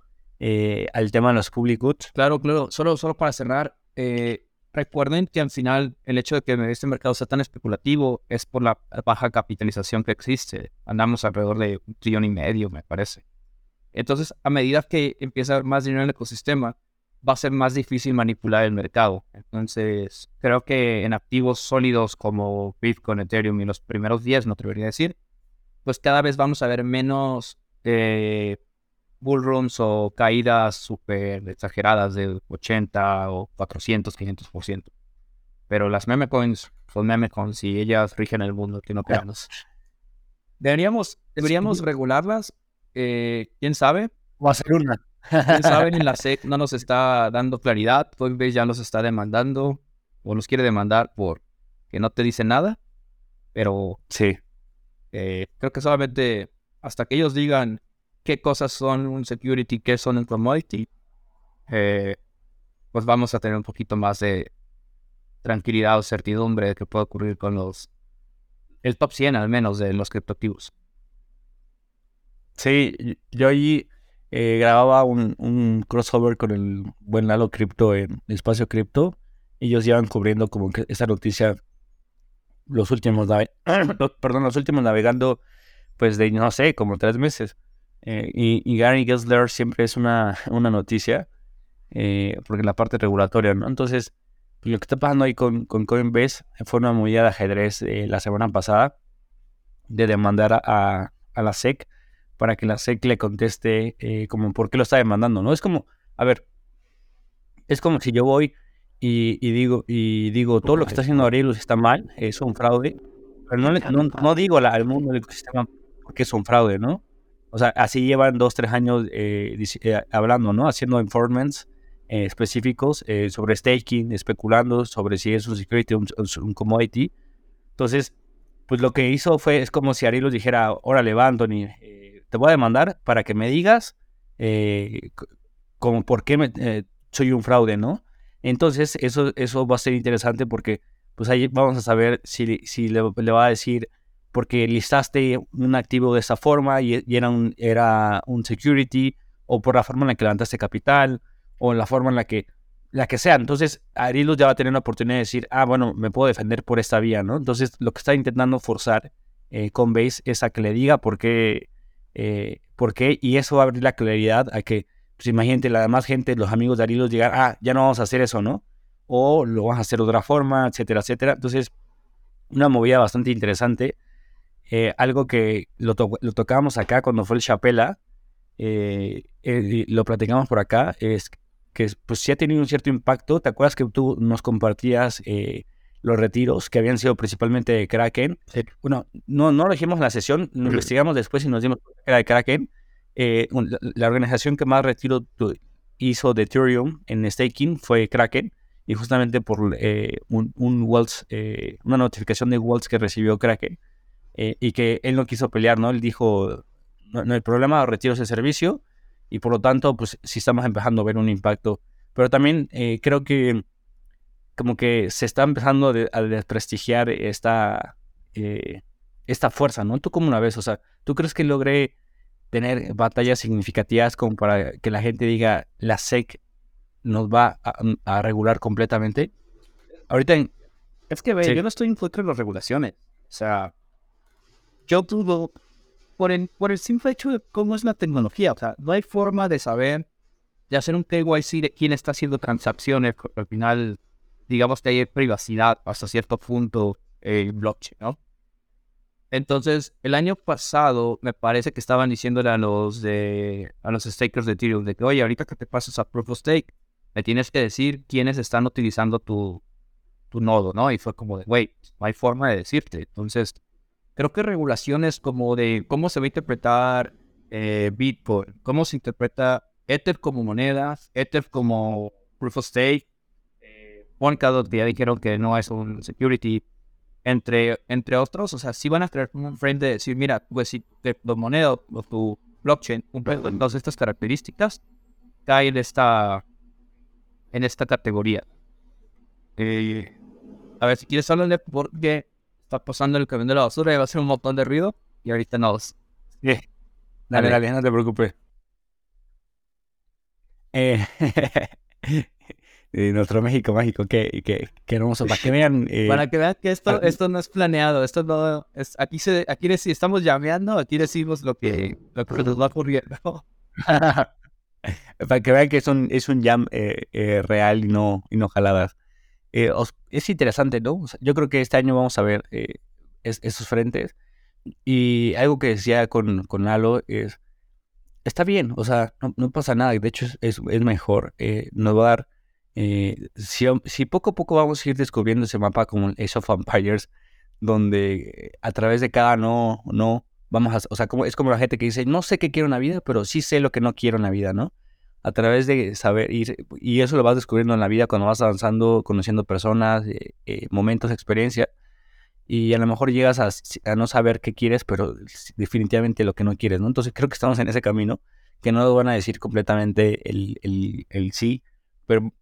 al tema de los public goods? Claro, claro. Solo, solo para cerrar, recuerden que al final el hecho de que este mercado sea tan especulativo es por la baja capitalización que existe. Andamos alrededor de un trillón y medio, me parece. Entonces, a medida que empieza a haber más dinero en el ecosistema, va a ser más difícil manipular el mercado. Entonces, creo que en activos sólidos como Bitcoin, Ethereum y los primeros 10, no te debería decir, pues cada vez vamos a ver menos eh, bullruns o caídas súper exageradas de 80 o 400, 500%. Pero las meme coins son meme coins y ellas rigen el mundo, que no queramos. Deberíamos, deberíamos regularlas eh, ¿Quién sabe? Va a ser una. ¿Quién sabe? Ni la SEC no nos está dando claridad. Coinbase ya nos está demandando o nos quiere demandar por que no te dice nada. Pero sí. Eh, creo que solamente hasta que ellos digan qué cosas son un security, qué son un commodity, eh, pues vamos a tener un poquito más de tranquilidad o certidumbre de qué puede ocurrir con los, el top 100 al menos de los criptoactivos. Sí, yo ahí eh, grababa un, crossover con el buen Lalo Crypto en Espacio Cripto. Ellos llevan cubriendo como que esta noticia los últimos, perdón, los últimos navegando, pues de, no sé, como tres meses. Eh, y, Gary Gessler siempre es una, una noticia, eh, porque la parte regulatoria, ¿no? Entonces, pues, lo que está pasando ahí con, con Coinbase fue una movida de ajedrez la semana pasada de demandar a, a la SEC para que la SEC le conteste eh, como por qué lo está demandando, ¿no? Es como, a ver, es como si yo voy y, digo, y digo, todo lo que está haciendo Aurelius está mal, es un fraude, pero no, no, digo al mundo del ecosistema porque es un fraude, ¿no? O sea, así llevan dos, tres años eh, eh, hablando, ¿no? Haciendo informants específicos sobre staking, especulando sobre si es un security o un, commodity. Entonces, pues lo que hizo fue, es como si Aurelius dijera, órale, va, Anthony, te voy a demandar para que me digas eh, como por qué eh, soy un fraude, ¿no? Entonces, eso, eso va a ser interesante porque pues ahí vamos a saber si, si le, va a decir porque listaste un activo de esa forma y, era, un, era un security o por la forma en la que levantaste capital o la forma en la que la que sea. Entonces, Arilus ya va a tener una oportunidad de decir, ah, bueno, me puedo defender por esta vía, ¿no? Entonces, lo que está intentando forzar eh, Base es a que le diga por qué eh, ¿Por qué? Y eso va a abrir la claridad a que, pues imagínate, la demás gente, los amigos de Arilos llegar, ah, ya no vamos a hacer eso, ¿no? O lo vamos a hacer de otra forma, etcétera, etcétera. Entonces, una movida bastante interesante. Eh, algo que lo, tocábamos acá cuando fue el Chapela, eh, lo platicamos por acá, es que pues sí ha tenido un cierto impacto. ¿Te acuerdas que tú nos compartías los retiros que habían sido principalmente de Kraken. Bueno, no, no en la sesión, lo investigamos después y nos dimos cuenta que era de Kraken. Eh, la, organización que más retiro hizo de Ethereum en staking fue Kraken y justamente por eh, un, un eh, una notificación de Waltz que recibió Kraken y que él no quiso pelear, ¿no? Él dijo, no, no el problema de retiros de servicio y por lo tanto, pues sí estamos empezando a ver un impacto. Pero también creo que como que se está empezando a, desprestigiar esta, eh, esta fuerza, ¿no? ¿Tú como una vez? O sea, ¿tú crees que logré tener batallas significativas como para que la gente diga la SEC nos va a, regular completamente? Ahorita Es que, ve, yo no estoy en contra de las regulaciones. O sea, yo tuve por el, por el simple hecho de cómo es la tecnología. O sea, no hay forma de saber, de hacer un KYC de quién está haciendo transacciones. Al final, digamos que hay privacidad hasta cierto punto en blockchain, ¿no? Entonces, el año pasado me parece que estaban diciéndole a los de a los stakers de Ethereum de que, oye, ahorita que te pases a Proof of Stake, me tienes que decir quiénes están utilizando tu, tu nodo, ¿no? Y fue como de, wait, no hay forma de decirte. Entonces, creo que regulaciones como de cómo se va a interpretar eh, Bitcoin, cómo se interpreta Ether como moneda, Ether como Proof of Stake, Polkadot, que ya dijeron que no es un security, entre, entre otros, o sea, si van a crear un frame de decir, mira, pues si tu moneda o tu blockchain cumple todas estas características, cae en esta, en esta categoría. Eh, a ver, si quieres hablarle porque está pasando el camión de la basura y va a ser un montón de ruido y ahorita nos... Sí. Dale, dale, no te preocupes. Eh, de nuestro México mágico, que, que, que hermoso, para que vean. Eh, para que vean que esto, esto no es planeado, esto no es, aquí se, aquí si estamos llameando, aquí decimos lo que, lo que nos va ocurriendo. para que vean que es un, es un jam eh, eh, real y no, y no jaladas. es interesante, ¿no? yo creo que este año vamos a ver esos frentes. Y algo que decía con, con Lalo es, está bien, o sea, no, no pasa nada, de hecho es, es, es mejor, nos va a dar eh, si, poco a poco vamos a ir descubriendo ese mapa como Age of Empires, donde a través de cada no, no, vamos a, o sea, como, es como la gente que dice, no sé qué quiero en la vida, pero sí sé lo que no quiero en la vida, ¿no? A través de saber, y, y eso lo vas descubriendo en la vida cuando vas avanzando, conociendo personas, eh, eh, momentos, experiencia, y a lo mejor llegas a, no saber qué quieres, pero definitivamente lo que no quieres, ¿no? Entonces creo que estamos en ese camino, que no van a decir completamente el, el, el sí, pero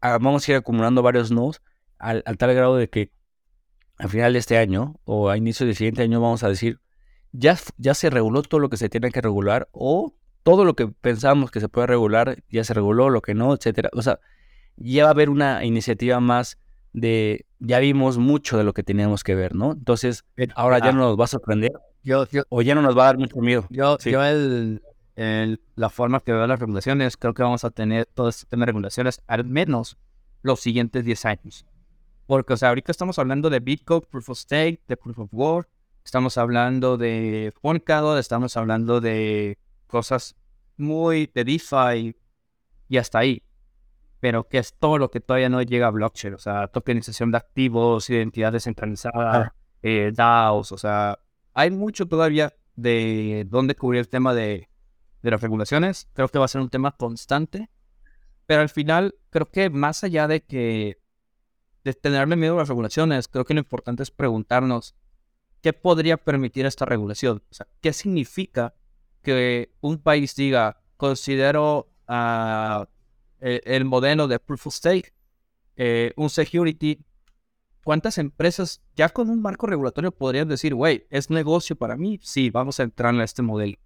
vamos a ir acumulando varios nodos al, tal grado de que al final de este año o a inicio del siguiente año vamos a decir, ya, ya se reguló todo lo que se tiene que regular o todo lo que pensamos que se puede regular ya se reguló, lo que no, etcétera. O sea, ya va a haber una iniciativa más de ya vimos mucho de lo que teníamos que ver, ¿no? Entonces, ahora ya no nos va a sorprender o ya no nos va a dar mucho miedo. Yo, yo el, en la forma que veo las regulaciones, creo que vamos a tener todo este tema de regulaciones al menos los siguientes 10 años. Porque, o sea, ahorita estamos hablando de Bitcoin, Proof of Stake, de Proof of Work, estamos hablando de Polkadot, estamos hablando de cosas muy de DeFi y hasta ahí. Pero que es todo lo que todavía no llega a blockchain, o sea, tokenización de activos, identidad descentralizada, eh, DAOs, o sea, hay mucho todavía de dónde cubrir el tema de de las regulaciones. Creo que va a ser un tema constante. Pero al final, creo que más allá de que de tenerme miedo a las regulaciones, creo que lo importante es preguntarnos qué podría permitir esta regulación. O sea, qué significa que un país diga, considero uh, el, modelo de proof of stake eh, un security. ¿Cuántas empresas ya con un marco regulatorio podrían decir, güey, es negocio para mí? Sí, vamos a entrar en este modelo.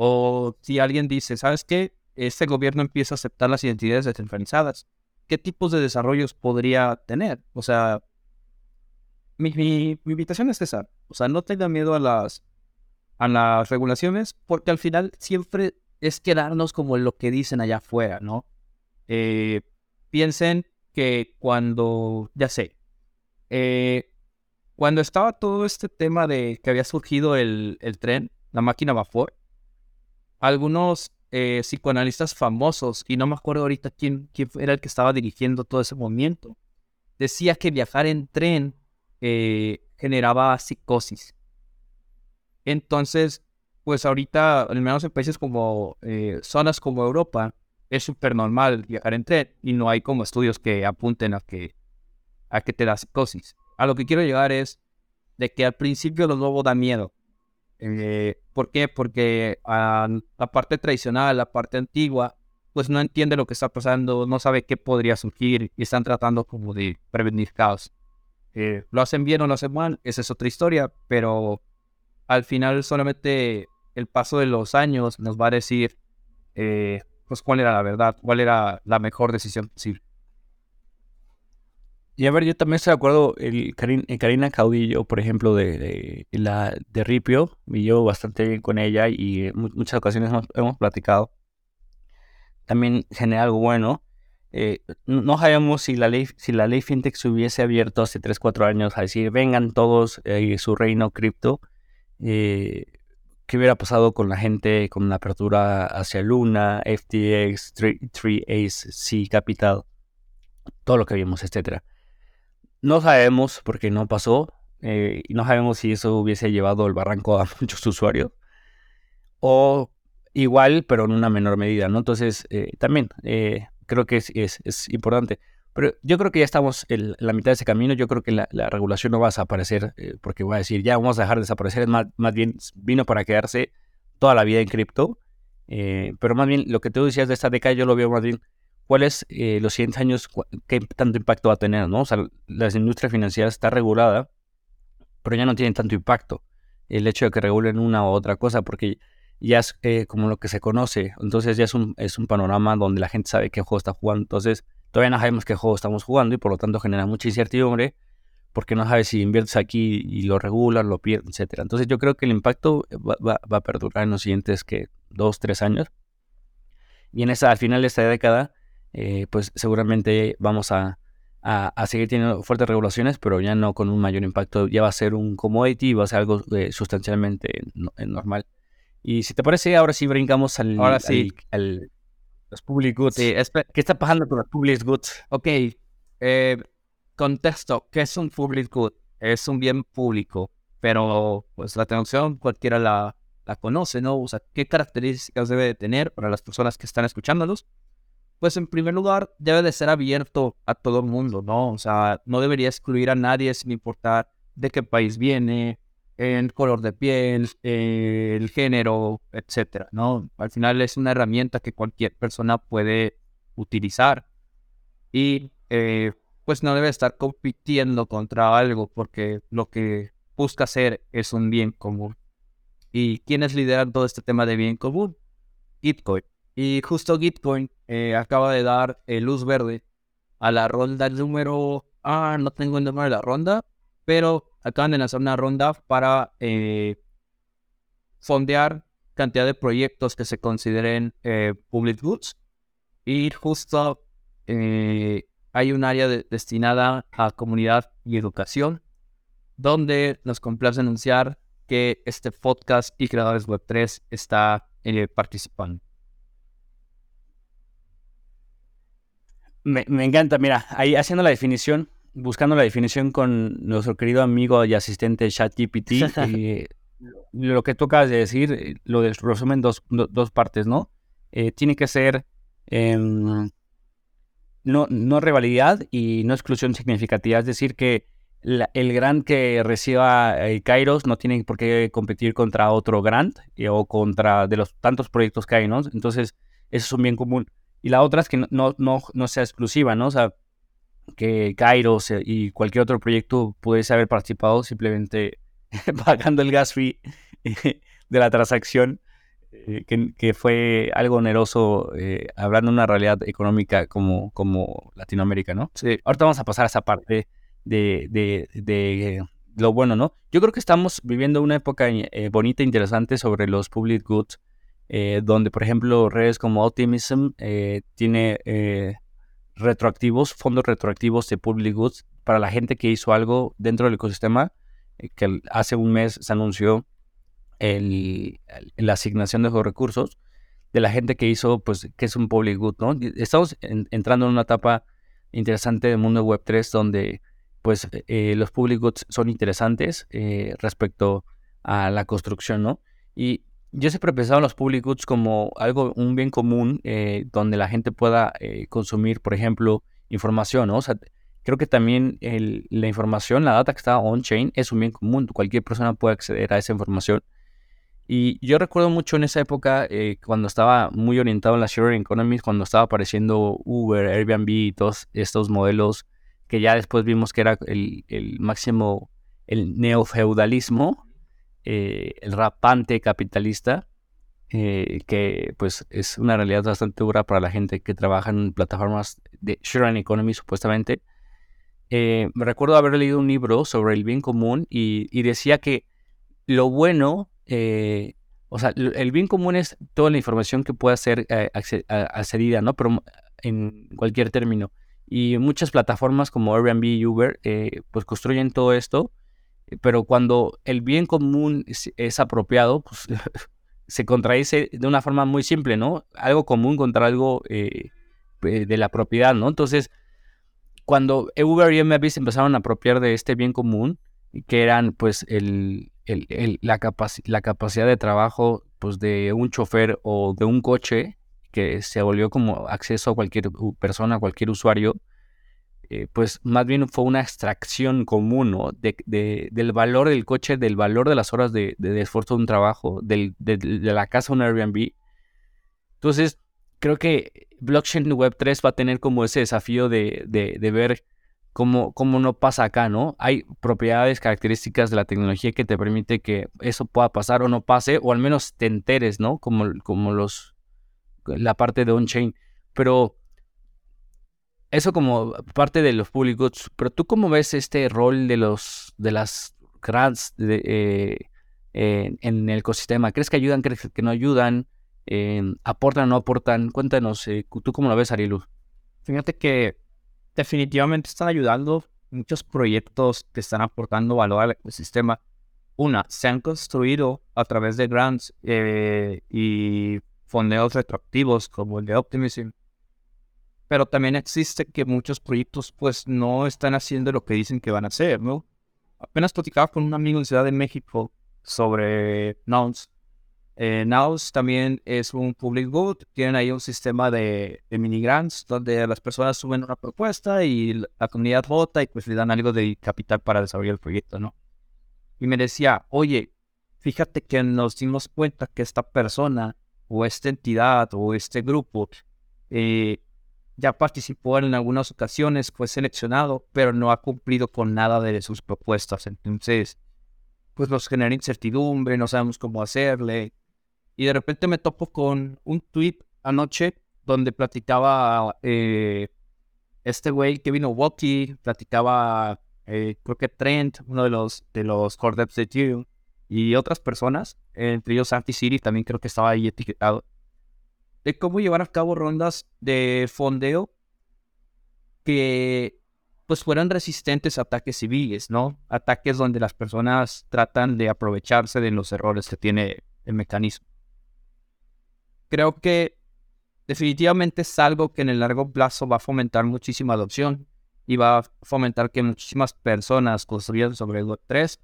O si alguien dice, ¿sabes qué? Este gobierno empieza a aceptar las identidades descentralizadas. ¿Qué tipos de desarrollos podría tener? O sea, mi, invitación es esa. O sea, no tengan miedo a las, a las regulaciones porque al final siempre es quedarnos como lo que dicen allá afuera, ¿no? Eh, piensen que cuando, ya sé, eh, cuando estaba todo este tema de que había surgido el, el tren, la máquina vapor, algunos eh, psicoanalistas famosos, y no me acuerdo ahorita quién, quién, era el que estaba dirigiendo todo ese movimiento, decía que viajar en tren eh, generaba psicosis. Entonces, pues ahorita, al menos en países como eh, zonas como Europa, es súper normal viajar en tren y no hay como estudios que apunten a que, a que te da psicosis. A lo que quiero llegar es de que al principio lo nuevo da miedo, eh, ¿Por qué? Porque ah, la parte tradicional, la parte antigua, pues no entiende lo que está pasando, no sabe qué podría surgir y están tratando como de prevenir caos. Eh, lo hacen bien o lo hacen mal, esa es otra historia, pero al final solamente el paso de los años nos va a decir eh, pues cuál era la verdad, cuál era la mejor decisión posible. Y a ver, yo también estoy de acuerdo, el, Karina Caudillo, por ejemplo, de, la, de Ripio, y yo bastante bien con ella y en muchas ocasiones hemos, platicado. También genera algo bueno. Eh, no sabemos si la ley, si la ley FinTech se hubiese abierto hace 3, 4 años a decir, vengan todos eh, su reino cripto, eh, ¿qué hubiera pasado con la gente con la apertura hacia Luna, FTX, 3Ace, Capital, todo lo que vimos, etcétera? No sabemos porque no pasó eh, no sabemos si eso hubiese llevado el barranco a muchos usuarios o igual, pero en una menor medida, ¿no? Entonces, eh, también eh, creo que es, importante. Pero yo creo que ya estamos en la mitad de ese camino. Yo creo que la, regulación no va a desaparecer porque voy a decir, ya vamos a dejar de desaparecer. Más, más bien vino para quedarse toda la vida en cripto. pero más bien lo que tú decías de esta década, yo lo veo más bien cuáles eh, los siguientes años, qué tanto impacto va a tener, ¿no? O sea, la industria financiera está regulada, pero ya no tiene tanto impacto el hecho de que regulen una u otra cosa, porque ya es eh, como lo que se conoce, entonces ya es un, es un panorama donde la gente sabe qué juego está jugando, entonces todavía no sabemos qué juego estamos jugando y por lo tanto genera mucha incertidumbre, porque no sabes si inviertes aquí y lo regulan, lo pierdes, etc. Entonces yo creo que el impacto va, a perdurar en los siguientes que dos, tres años. Y en esa, al final de esta década, eh, pues seguramente vamos a, seguir teniendo fuertes regulaciones, pero ya no con un mayor impacto. Ya va a ser un commodity y va a ser algo eh, sustancialmente normal. Y si te parece, ahora sí brincamos al, ahora sí. al, los public goods. ¿Qué está pasando con los public goods? Ok, eh, contexto, ¿qué es un public good? Es un bien público, pero pues la traducción cualquiera la, la conoce, ¿no? O sea, ¿qué características debe de tener para las personas que están escuchándolos? Pues en primer lugar debe de ser abierto a todo el mundo, ¿no? O sea, no debería excluir a nadie sin importar de qué país viene, el color de piel, el género, etcétera, ¿no? Al final es una herramienta que cualquier persona puede utilizar y eh, pues no debe estar compitiendo contra algo porque lo que busca hacer es un bien común. ¿Y quién es liderando este tema de bien común? Bitcoin. Y justo Gitcoin eh, acaba de dar eh, luz verde a la ronda número... Ah, no tengo el número de la ronda, pero acaban de lanzar una ronda para eh, fondear cantidad de proyectos que se consideren public goods. Y justo hay un área destinada a comunidad y educación, donde nos complace anunciar que este podcast y creadores web 3 está participando. Me, encanta, mira, ahí haciendo la definición, buscando la definición con nuestro querido amigo y asistente ChatGPT, eh, lo que tú acabas de decir, eh, lo resumen dos, dos partes, ¿no? Eh, tiene que ser em, no, no rivalidad y no exclusión significativa, es decir, que el grant que reciba Kairos no tiene por qué competir contra otro grant o contra de los tantos proyectos que hay, ¿no? Entonces, eso es un bien común. Y la otra es que no, no, no sea exclusiva, ¿no? O sea, que Kairos y cualquier otro proyecto pudiese haber participado simplemente pagando el gas fee de la transacción, eh, que, fue algo oneroso, eh, hablando de una realidad económica como, como Latinoamérica, ¿no? Sí. Ahorita vamos a pasar a esa parte de, de, de lo bueno, ¿no? Yo creo que estamos viviendo una época eh, bonita e interesante sobre los public goods eh, donde por ejemplo redes como Optimism eh, tiene eh, retroactivos, fondos retroactivos de public goods para la gente que hizo algo dentro del ecosistema, que hace un mes se anunció la asignación de esos recursos de la gente que hizo, pues, que es un public good, ¿no? Estamos entrando en una etapa interesante del mundo web 3 donde, pues, los public goods son interesantes respecto a la construcción, ¿no? Y yo siempre he pensado en los public goods como algo, un bien común eh, donde la gente pueda eh, consumir, por ejemplo, información. O sea, creo que también la información, la data que está on-chain es un bien común. Cualquier persona puede acceder a esa información. Y yo recuerdo mucho en esa época, eh, cuando estaba muy orientado en la sharing economy, cuando estaba apareciendo Uber, Airbnb y todos estos modelos que ya después vimos que era el, el máximo, el neofeudalismo, eh, el rapante capitalista, eh, que pues es una realidad bastante dura para la gente que trabaja en plataformas de sharing economy supuestamente. eh, me recuerdo haber leído un libro sobre el bien común y, decía que lo bueno, eh, o sea, el bien común es toda la información que pueda ser eh, accedida, ¿no? Pero en cualquier término. Y muchas plataformas como Airbnb y Uber, pues construyen todo esto, pero cuando el bien común es, apropiado, pues se contradice de una forma muy simple, ¿no? Algo común contra algo de la propiedad, ¿no? Entonces, cuando Uber y Airbnb empezaron a apropiar de este bien común, que eran pues la, capacidad de trabajo pues de un chofer o de un coche, que se volvió como acceso a cualquier persona, cualquier usuario, eh, pues más bien fue una extracción común ¿no? de, del valor del coche, del valor de las horas de, esfuerzo de un trabajo, de, la casa de un Airbnb. Entonces, creo que blockchain web 3 va a tener como ese desafío de, ver cómo, cómo, no pasa acá, ¿no? Hay propiedades, características de la tecnología que te permite que eso pueda pasar o no pase, o al menos te enteres, ¿no? Como, como los, la parte de on-chain. Pero eso como parte de los públicos, pero tú cómo ves este rol de los, de las grants eh, en el ecosistema? ¿Crees que ayudan? ¿Crees que no ayudan? ¿Aportan o no aportan? Cuéntanos, eh, ¿tú cómo lo ves, Arilu? Fíjate que definitivamente están ayudando muchos proyectos que están aportando valor al ecosistema. Una, se han construido a través de grants eh, y fondeos retroactivos como el de Optimism. Pero también existe que muchos proyectos pues no están haciendo lo que dicen que van a hacer, ¿no? Apenas platicaba con un amigo en Ciudad de México sobre Nouns eh, Naus también es un public good. Tienen ahí un sistema de, mini grants donde las personas suben una propuesta y la comunidad vota y pues le dan algo de capital para desarrollar el proyecto, ¿no? Y me decía, oye, fíjate que nos dimos cuenta que esta persona o esta entidad o este grupo eh, ya participó en algunas ocasiones, fue seleccionado, pero no ha cumplido con nada de sus propuestas. Entonces, pues nos genera incertidumbre, no sabemos cómo hacerle, y de repente me topo con un tweet anoche donde platicaba eh, este güey Kevin Owoki, platicaba eh, creo que Trent, uno de los de los core devs de Ethereum, y otras personas, entre ellos Anti City también creo que estaba ahí etiquetado, de cómo llevar a cabo rondas de fondeo que pues fueran resistentes a ataques civiles, ¿no? Ataques donde las personas tratan de aprovecharse de los errores que tiene el mecanismo creo que definitivamente es algo que en el largo plazo va a fomentar muchísima adopción y va a fomentar que muchísimas personas construyan sobre el Web3.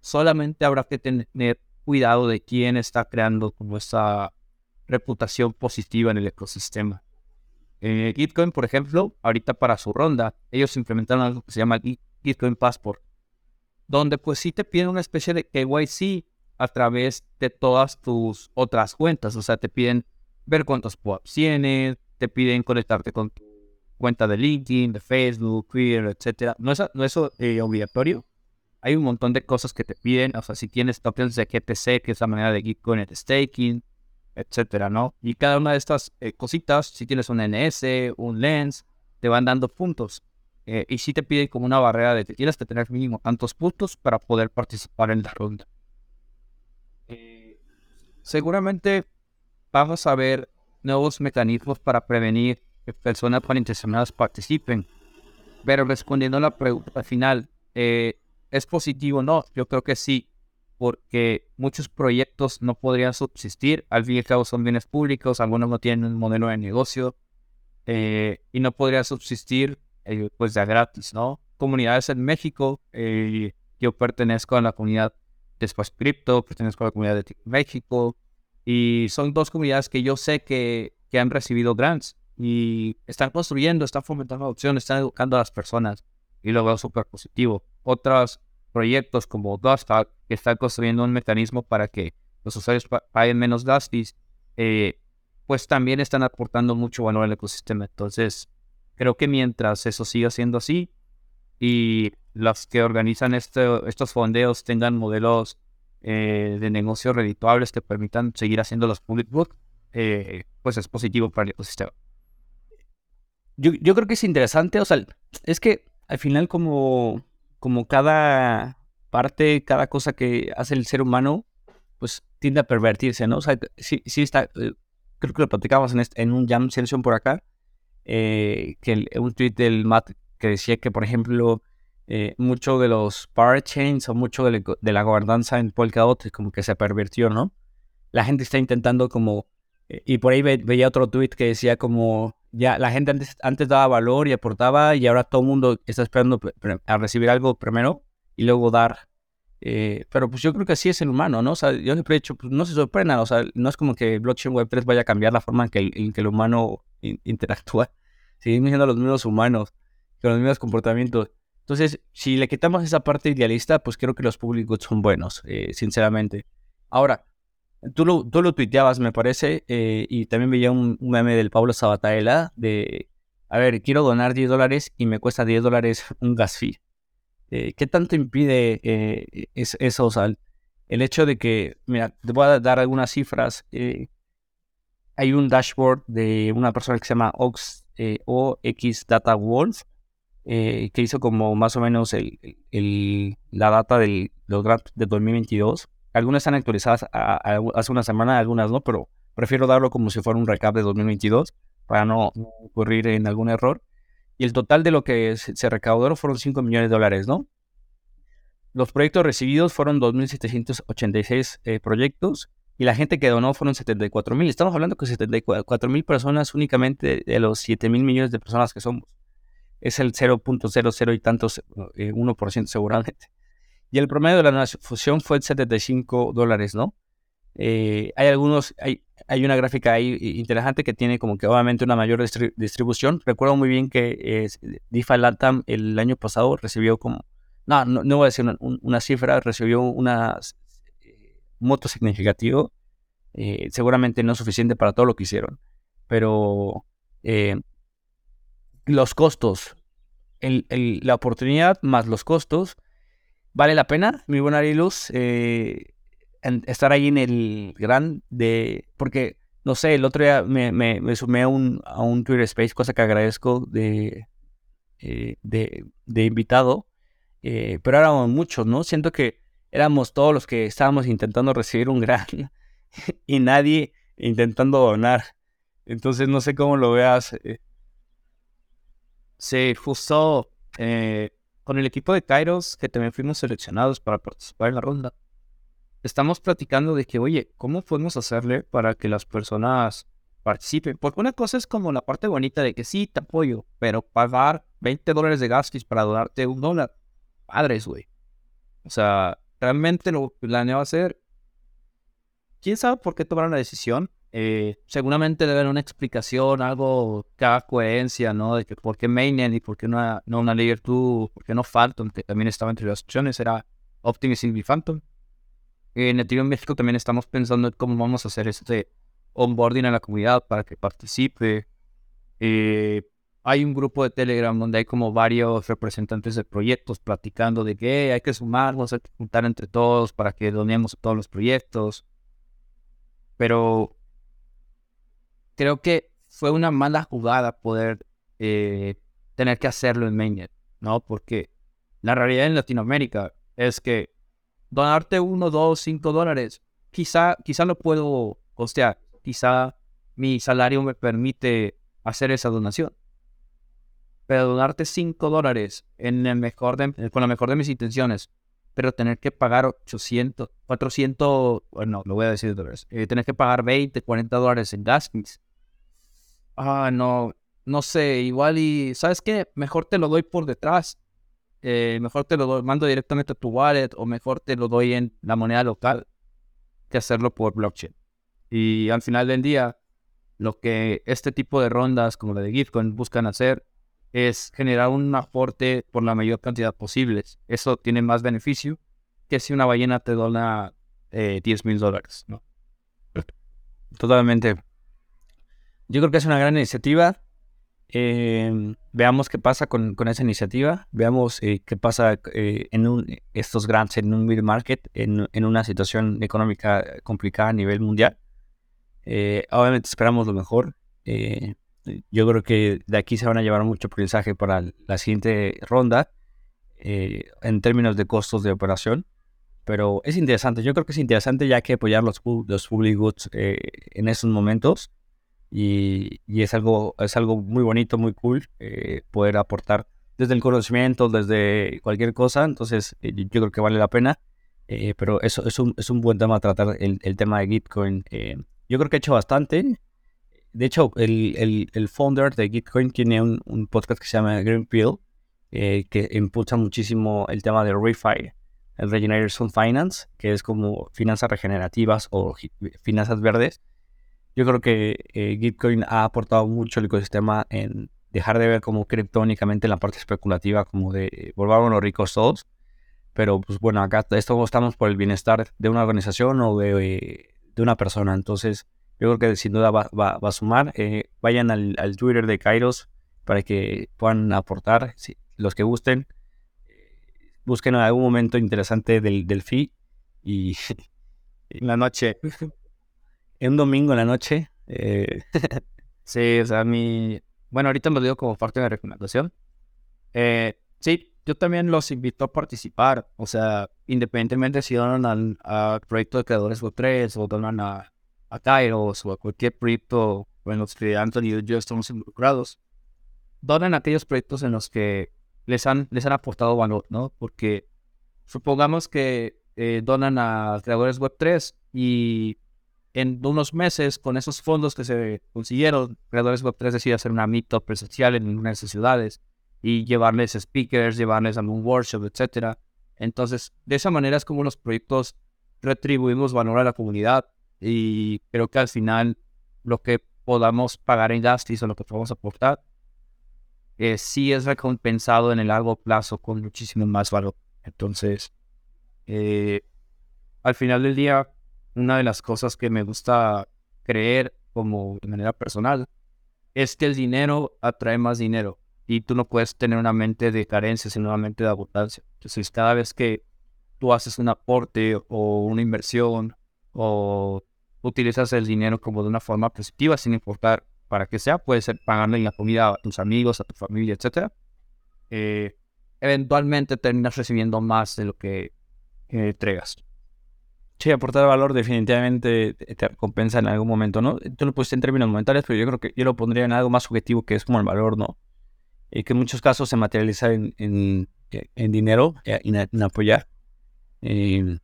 Solamente habrá que tener cuidado de quién está creando como esa reputación positiva en el ecosistema. Eh, Gitcoin, por ejemplo, ahorita para su ronda, ellos implementaron algo que se llama Gitcoin Passport, donde pues sí te piden una especie de KYC a través de todas tus otras cuentas. O sea, te piden ver cuántos POAPs tienes, te piden conectarte con tu cuenta de LinkedIn, de Facebook, Twitter, etcétera. No es, no es eh, obligatorio. Hay un montón de cosas que te piden. O sea, si tienes tokens de GPC, que es la manera de Gitcoin de staking, etcétera, ¿no? Y cada una de estas eh, cositas, si tienes un NS, un Lens, te van dando puntos. Eh, y si te piden como una barrera de que tienes que tener mínimo tantos puntos para poder participar en la ronda seguramente vamos a ver nuevos mecanismos para prevenir que personas malintencionadas participen. Pero respondiendo a la pregunta final, eh, ¿es positivo? No, yo creo que sí, porque muchos proyectos no podrían subsistir. Al fin y al cabo son bienes públicos, algunos no tienen un modelo de negocio eh, y no podría subsistir eh, pues de gratis, ¿no? Comunidades en México, yo pertenezco a la comunidad después Crypto, pertenezco a la comunidad de México, y son dos comunidades que yo sé que, que han recibido grants y están construyendo, están fomentando adopción, están educando a las personas y lo veo súper positivo. Otros proyectos como Dusthack que están construyendo un mecanismo para que los usuarios paguen menos gas eh, pues también están aportando mucho valor al ecosistema. Entonces, creo que mientras eso siga siendo así y los que organizan estos fondeos tengan modelos eh, de negocios redituables que permitan seguir haciendo los public book, eh, pues es positivo para el ecosistema. Yo, creo que es interesante, o sea, es que al final como, como cada parte, cada cosa que hace el ser humano, pues tiende a pervertirse, ¿no? O sea, sí, sí está, eh, creo que lo platicábamos en, en un jam session por acá, eh, que un tweet del Matt que decía que, por ejemplo, eh, mucho de los parachains o mucho de, la gobernanza en Polkadot como que se pervirtió, ¿no? La gente está intentando como, y por ahí veía otro tweet que decía como, ya la gente antes, antes daba valor y aportaba y ahora todo el mundo está esperando a recibir algo primero y luego dar. Eh, pero pues yo creo que así es el humano, ¿no? O sea, yo siempre he dicho, pues no se sorprendan, o sea, no es como que Blockchain Web 3 vaya a cambiar la forma en que el, en que el humano interactúa. Seguimos siendo los mismos humanos, con los mismos comportamientos. Entonces, si le quitamos esa parte idealista, pues creo que los públicos son buenos, eh, sinceramente. Ahora, tú lo, tú lo tuiteabas, me parece, eh, y también veía un, meme del Pablo Sabataela de, a ver, quiero donar 10 dólares y me cuesta 10 dólares un gas fee. Eh, ¿Qué tanto impide eso? O sea, el hecho de que, mira, te voy a dar algunas cifras. hay un dashboard de una persona que se llama Ox, OX Data Wolf, eh, que hizo como más o menos el, la data del, grants de 2022. Algunas están actualizadas hace una semana, algunas no, pero prefiero darlo como si fuera un recap de 2022 para no ocurrir en algún error. Y el total de lo que se, recaudó fueron 5 millones de dólares, ¿no? Los proyectos recibidos fueron 2.786 eh, proyectos y la gente que donó fueron 74.000. Estamos hablando que 74.000 personas únicamente de los 7.000 millones de personas que somos es el 0.00 y tantos, 1% eh, seguramente. Y el promedio de la fusión fue el 75 dólares, ¿no? Eh, hay algunos, hay, hay una gráfica ahí interesante que tiene como que obviamente una mayor distribución. Recuerdo muy bien que eh, Latam el año pasado recibió como, no, no, voy a decir una, cifra, recibió una moto significativo, seguramente no suficiente para todo lo que hicieron, pero los costos, la oportunidad más los costos, ¿vale la pena, mi buena Ariluz, eh, estar ahí en el gran de... Porque, no sé, el otro día me, sumé a un, a un Twitter Space, cosa que agradezco de, eh, de, invitado, eh, pero éramos muchos, ¿no? Siento que éramos todos los que estábamos intentando recibir un gran y nadie intentando donar. Entonces no sé cómo lo veas. Sí, justo eh, con el equipo de Kairos, que también fuimos seleccionados para participar en la ronda, estamos platicando de que, oye, ¿cómo podemos hacerle para que las personas participen? Porque una cosa es como la parte bonita de que sí, te apoyo, pero pagar 20 dólares de gastos para donarte un dólar, padres, güey. O sea, realmente lo planeo hacer. ¿Quién sabe por qué tomaron la decisión? Eh, seguramente debe haber una explicación, algo que haga coherencia, ¿no? De que por qué Mainnet y por qué no, no una Layer 2, por qué no Phantom, que también estaba entre las opciones, era Optimus y Phantom. En Ethereum México también estamos pensando en cómo vamos a hacer este onboarding a la comunidad para que participe. Eh, hay un grupo de Telegram donde hay como varios representantes de proyectos platicando de que hay que sumarnos, hay que juntar entre todos para que donemos todos los proyectos. Pero creo que fue una mala jugada poder eh, tener que hacerlo en Mainnet, ¿no? Porque la realidad en Latinoamérica es que donarte uno, dos, cinco dólares, quizá, quizá lo puedo costear, quizá mi salario me permite hacer esa donación. Pero donarte cinco dólares mejor con la mejor de mis intenciones, pero tener que pagar 800, 400, bueno, lo voy a decir vez, eh, tener que pagar 20, 40 dólares en gas ah, no, no sé, igual y, ¿sabes qué? Mejor te lo doy por detrás, eh, mejor te lo doy, mando directamente a tu wallet o mejor te lo doy en la moneda local que hacerlo por blockchain. Y al final del día, lo que este tipo de rondas como la de Gitcoin buscan hacer es generar un aporte por la mayor cantidad posible. Eso tiene más beneficio que si una ballena te dona eh, 10 mil dólares. ¿no? Totalmente. Yo creo que es una gran iniciativa. Em, veamos qué pasa con, esa iniciativa. Veamos eh, qué pasa eh, en estos grants en un mid market, en, en, una situación económica complicada a nivel mundial. Eh, obviamente esperamos lo mejor. Yo creo que de aquí se van a llevar mucho aprendizaje para la siguiente ronda eh, en términos de costos de operación. Pero es interesante, yo creo que es interesante ya que apoyar los, los public goods eh, en esos momentos y, es, algo, es algo muy bonito, muy cool eh, poder aportar desde el conocimiento, desde cualquier cosa, entonces yo creo que vale la pena, pero eso es un, es un buen tema tratar el, el tema de Gitcoin. yo creo que he hecho bastante, de hecho el, el, el founder de Gitcoin tiene un, un podcast que se llama Green Pill, eh, que impulsa muchísimo el tema de ReFi, el Regeneration Finance, que es como finanzas regenerativas o finanzas verdes. Yo creo que eh, Gitcoin ha aportado mucho al ecosistema en dejar de ver como criptónicamente la parte especulativa, como de volver ricos todos. Pero pues bueno, acá esto estamos por el bienestar de una organización o de, de una persona. Entonces, yo creo que sin duda va, va, a sumar. Eh, vayan al, al, Twitter de Kairos para que puedan aportar. Sí, los que gusten, busquen algún momento interesante del, del FI y en la noche. un domingo en la noche. Eh, sí, o sea, mi... Bueno, ahorita me lo digo como parte de la recomendación. Eh, sí, yo también los invito a participar. O sea, independientemente si donan al, al proyecto de creadores Web3 o donan a, a Kairos o a cualquier proyecto en los que Anthony y yo estamos involucrados, donan aquellos proyectos en los que les han, les han aportado valor, ¿no? Porque supongamos que eh, donan a creadores Web3 y en unos meses, con esos fondos que se consiguieron, creadores Web3 decide hacer una meetup presencial en una de sus ciudades y llevarles speakers, llevarles a un workshop, etc. Entonces, de esa manera es como los proyectos retribuimos valor a la comunidad y creo que al final lo que podamos pagar en gastos o lo que podamos aportar eh, sí es recompensado en el largo plazo con muchísimo más valor. Entonces, eh, al final del día, una de las cosas que me gusta creer como de manera personal es que el dinero atrae más dinero y tú no puedes tener una mente de carencia, sino una mente de abundancia. Entonces, cada vez que tú haces un aporte o una inversión o utilizas el dinero como de una forma positiva, sin importar para que sea, puede ser pagando la comida a tus amigos, a tu familia, etc. Eh, eventualmente terminas recibiendo más de lo que entregas. Sí, aportar valor definitivamente te recompensa en algún momento, ¿no? Tú lo pusiste en términos monetarios, pero yo creo que yo lo pondría en algo más subjetivo que es como el valor, ¿no? Y que en muchos casos se materializa en, en, dinero, eh, en, apoyar. Eh,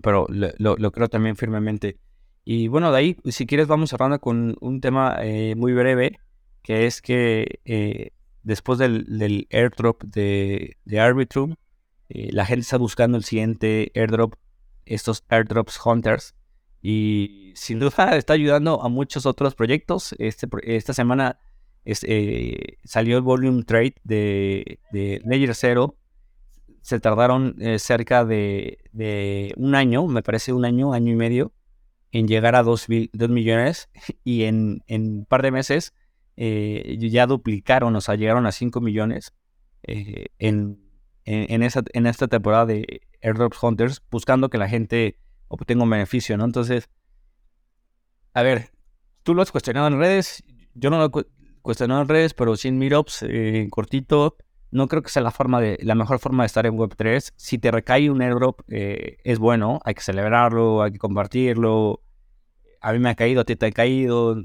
pero lo, lo, creo también firmemente. Y bueno, de ahí, si quieres, vamos cerrando con un tema eh, muy breve, que es que eh, después del, airdrop de, Arbitrum, eh, la gente está buscando el siguiente airdrop, estos airdrops hunters, y sin duda está ayudando a muchos otros proyectos. Este, esta semana salió el volume trade de, de Zero. Se tardaron cerca de, de un año, me parece un año, año y medio, en llegar a 2, millones y en, un par de meses eh, ya duplicaron, o sea, llegaron a 5 millones eh, en, en, esa, en esta temporada de Airdrops Hunters, buscando que la gente obtenga un beneficio, ¿no? Entonces, a ver, tú lo has cuestionado en redes, yo no lo he cuestionado en redes, pero sin meetups, eh, en cortito, no creo que sea la, forma de, la mejor forma de estar en Web3. Si te recae un airdrop, es bueno, hay que celebrarlo, hay que compartirlo, a mí me ha caído, a ti te ha caído,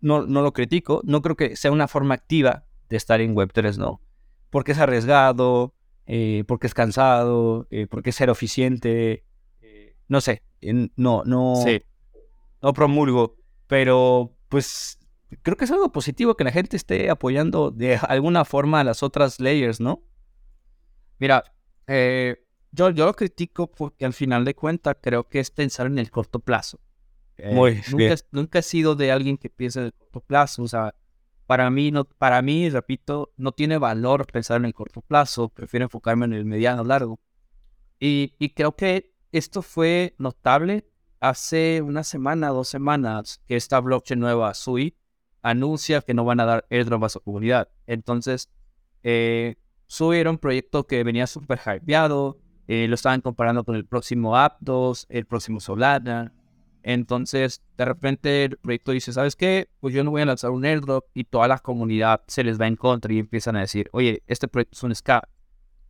no, no lo critico, no creo que sea una forma activa de estar en Web3, no. Porque es arriesgado, eh, porque es cansado, eh, porque es ser eficiente, eh, no sé, no, no, no promulgo, pero pues creo que es algo positivo que la gente esté apoyando de alguna forma a las otras layers, ¿no? Mira, yo, yo lo critico porque al final de cuentas creo que es pensar en el corto plazo. Eh, Muy nunca, nunca he sido de alguien que piensa en el corto plazo. O sea, para mí, no, para mí, repito, no tiene valor pensar en el corto plazo. Prefiero enfocarme en el mediano largo. Y, y creo que esto fue notable hace una semana, dos semanas, que esta blockchain nueva, SUI, anuncia que no van a dar airdrop a su comunidad. Entonces, eh, SUI era un proyecto que venía súper hypeado. Eh, lo estaban comparando con el próximo Aptos, el próximo Solana. Entonces, de repente el proyecto dice, ¿sabes qué? Pues yo no voy a lanzar un airdrop y toda la comunidad se les va en contra y empiezan a decir, oye, este proyecto es un SCA.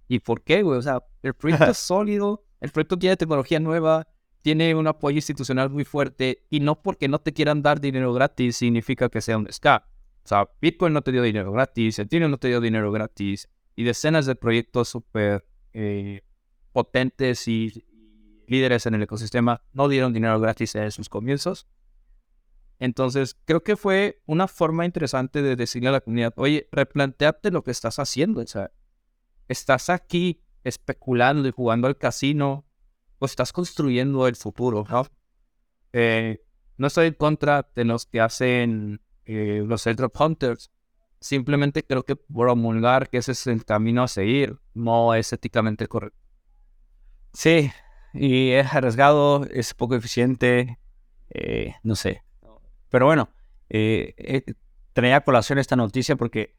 ¿Y por qué, güey? O sea, el proyecto es sólido, el proyecto tiene tecnología nueva, tiene un apoyo institucional muy fuerte y no porque no te quieran dar dinero gratis significa que sea un SCA. O sea, Bitcoin no te dio dinero gratis, Ethereum no te dio dinero gratis y decenas de proyectos súper eh, potentes y, líderes en el ecosistema no dieron dinero gratis en sus comienzos. Entonces, creo que fue una forma interesante de decirle a la comunidad, oye, replanteate lo que estás haciendo. O sea, estás aquí especulando y jugando al casino, o estás construyendo el futuro, ¿no? Eh, estoy en contra de los que hacen eh, los airdrop hunters. Simplemente creo que promulgar que ese es el camino a seguir no es éticamente correcto. Sí, y es arriesgado, es poco eficiente, eh, no sé. Pero bueno, eh, eh, traía a colación esta noticia porque,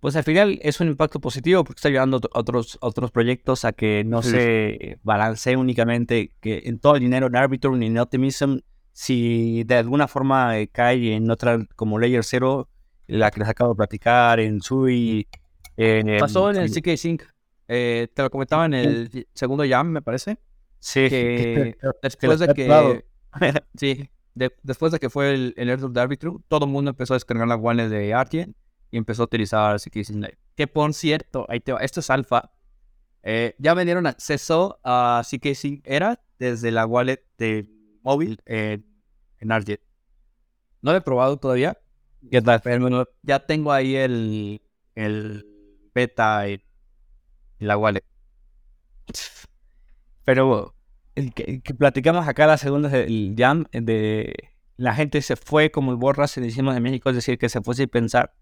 pues al final es un impacto positivo porque está ayudando a otros, otros proyectos a que no se balancee únicamente que en todo el dinero en Arbitrum ni en Optimism. Si de alguna forma cae en otra como Layer 0, la que les acabo de platicar, en Sui. Pasó en el CK Sync. te lo comentaba en el segundo jam, me parece. Sí, que después de que sí, después de que fue el, el Airdrop de Arbitrum, todo el mundo empezó a descargar la wallet de Artien y empezó a utilizar CKC Que por cierto, ahí te va, esto es alfa. Eh, ya me dieron acceso a CKC Era desde la wallet de móvil en Argent. No lo he probado todavía. Pero ya tengo ahí el, el beta en la wallet. Pero el que, platicamos acá la segunda del jam, de la gente se fue como el borras, decimos en México, es decir, que se fue sin pensar.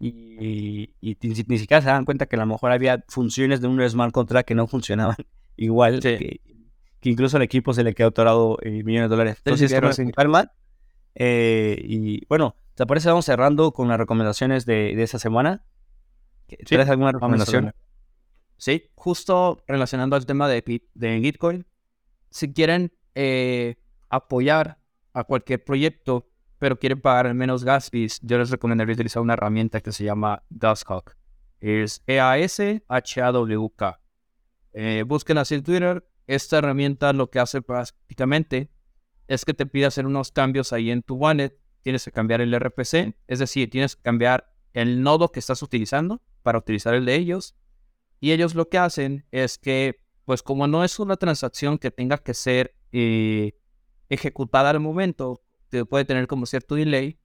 Y, ni, siquiera se dan cuenta que a lo mejor había funciones de un smart contract que no funcionaban igual, que, incluso al equipo se le quedó atorado eh, millones de dólares. Entonces, sin calma. Eh, y bueno, ¿te parece? Vamos cerrando con las recomendaciones de, de esa semana. ¿Tienes alguna recomendación? Sí, justo relacionando al tema de, de Gitcoin, si quieren eh, apoyar a cualquier proyecto, pero quieren pagar menos gas yo les recomendaría utilizar una herramienta que se llama Duskhawk. Es E-A-S-H-A-W-K. Eh, busquen así en Twitter. Esta herramienta lo que hace prácticamente es que te pide hacer unos cambios ahí en tu wallet. Tienes que cambiar el RPC, es decir, tienes que cambiar el nodo que estás utilizando para utilizar el de ellos y ellos lo que hacen es que, pues como no es una transacción que tenga que ser eh, ejecutada al momento, que puede tener como cierto delay,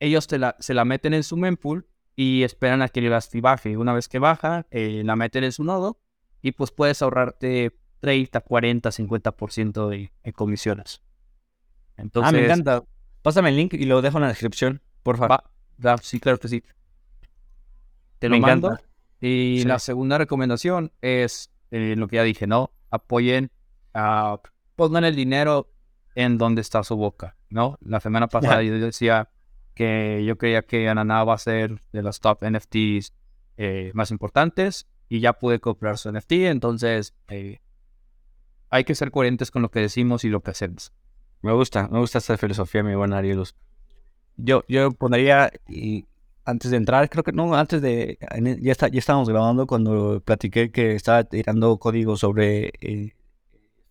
ellos te la, se la meten en su mempool y esperan a que el gas baje. Una vez que baja, eh, la meten en su nodo y pues puedes ahorrarte 30, 40, 50% de, de comisiones. Entonces, ah, me encanta. Pásame el link y lo dejo en la descripción, por favor. sí, claro que sí. Te lo mando. Y la segunda recomendación es eh, lo que ya dije, ¿no? Apoyen, a, pongan el dinero en donde está su boca, ¿no? La semana pasada yo decía que yo creía que Ananá va a ser de los top NFTs eh, más importantes y ya pude comprar su NFT, entonces eh, hay que ser coherentes con lo que decimos y lo que hacemos. Me gusta, me gusta esta filosofía, mi buen Arielus. Yo, yo pondría, y antes de entrar, creo que no, antes de, ya, está, ya estábamos grabando cuando platiqué que estaba tirando código sobre eh,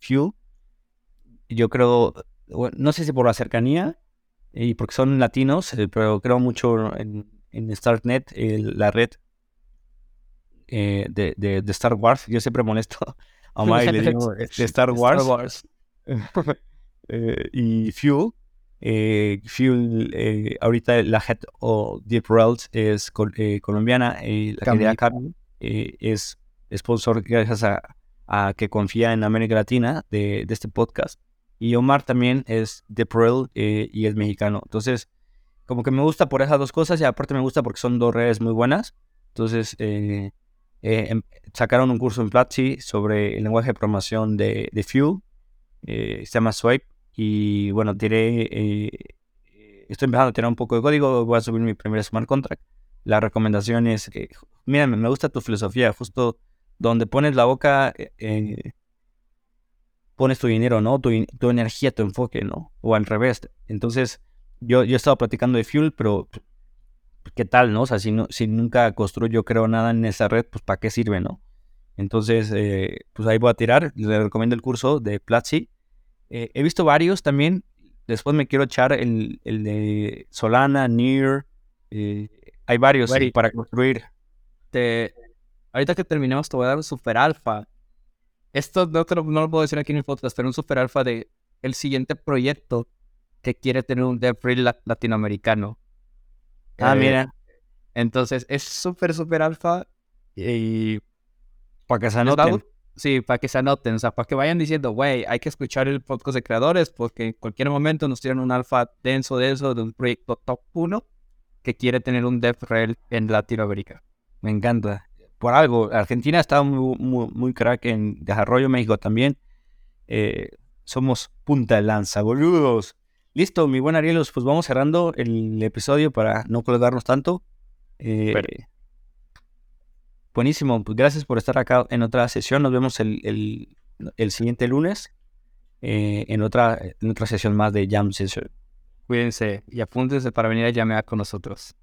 Fuel. Yo creo, no sé si por la cercanía y porque son latinos, eh, pero creo mucho en, en StartNet, la red eh, de, de, Star Wars. Yo siempre molesto a Mike le digo de Star Wars. Star Wars. y Fuel eh, Fuel, eh, ahorita la head o Deep Rails es eh, colombiana, eh, la querida Carmen es sponsor gracias a, que confía en América Latina de, este podcast. Y Omar también es Deep Rail y es mexicano. Entonces, como que me gusta por esas dos cosas y aparte me gusta porque son dos redes muy buenas. Entonces, em, sacaron un curso en Platzi sobre el lenguaje de programación de, de Fuel. se llama Swipe y bueno, tiré, eh, estoy empezando a tirar un poco de código, voy a subir mi primer smart contract. La recomendación es que, mira, me gusta tu filosofía, justo donde pones la boca, eh, pones tu dinero, ¿no? Tu, energía, tu enfoque, ¿no? O al revés. Entonces, yo, yo he estado platicando de Fuel, pero ¿qué tal, no? O sea, si, no, si nunca construyo, creo nada en esa red, pues ¿para qué sirve, no? Entonces, eh, pues ahí voy a tirar. Les recomiendo el curso de Platzi. Eh, he visto varios también. Después me quiero echar el, el de Solana, Near. Eh, hay varios para construir. Te, ahorita que terminamos, te voy a dar un super alfa. Esto no, no lo puedo decir aquí en el podcast, pero un super alfa de el siguiente proyecto que quiere tener un dev latinoamericano. Ah, mira. Entonces es súper, súper alfa y... Para que se anoten. Sí, para que se anoten, o sea, para que vayan diciendo, güey, hay que escuchar el podcast de creadores porque en cualquier momento nos tienen un alfa denso de eso, de un proyecto top 1 que quiere tener un DevRel en Latinoamérica. Me encanta. Por algo, Argentina está muy, muy, crack en desarrollo, México también. Eh, somos punta de lanza, boludos. Listo, mi buen Arielos, pues vamos cerrando el episodio para no colgarnos tanto. Eh, buenísimo, pues gracias por estar acá en otra sesión. Nos vemos el, siguiente lunes eh, en, otra, en otra sesión más de Jam Session. Cuídense y apúntense para venir a llamear con nosotros.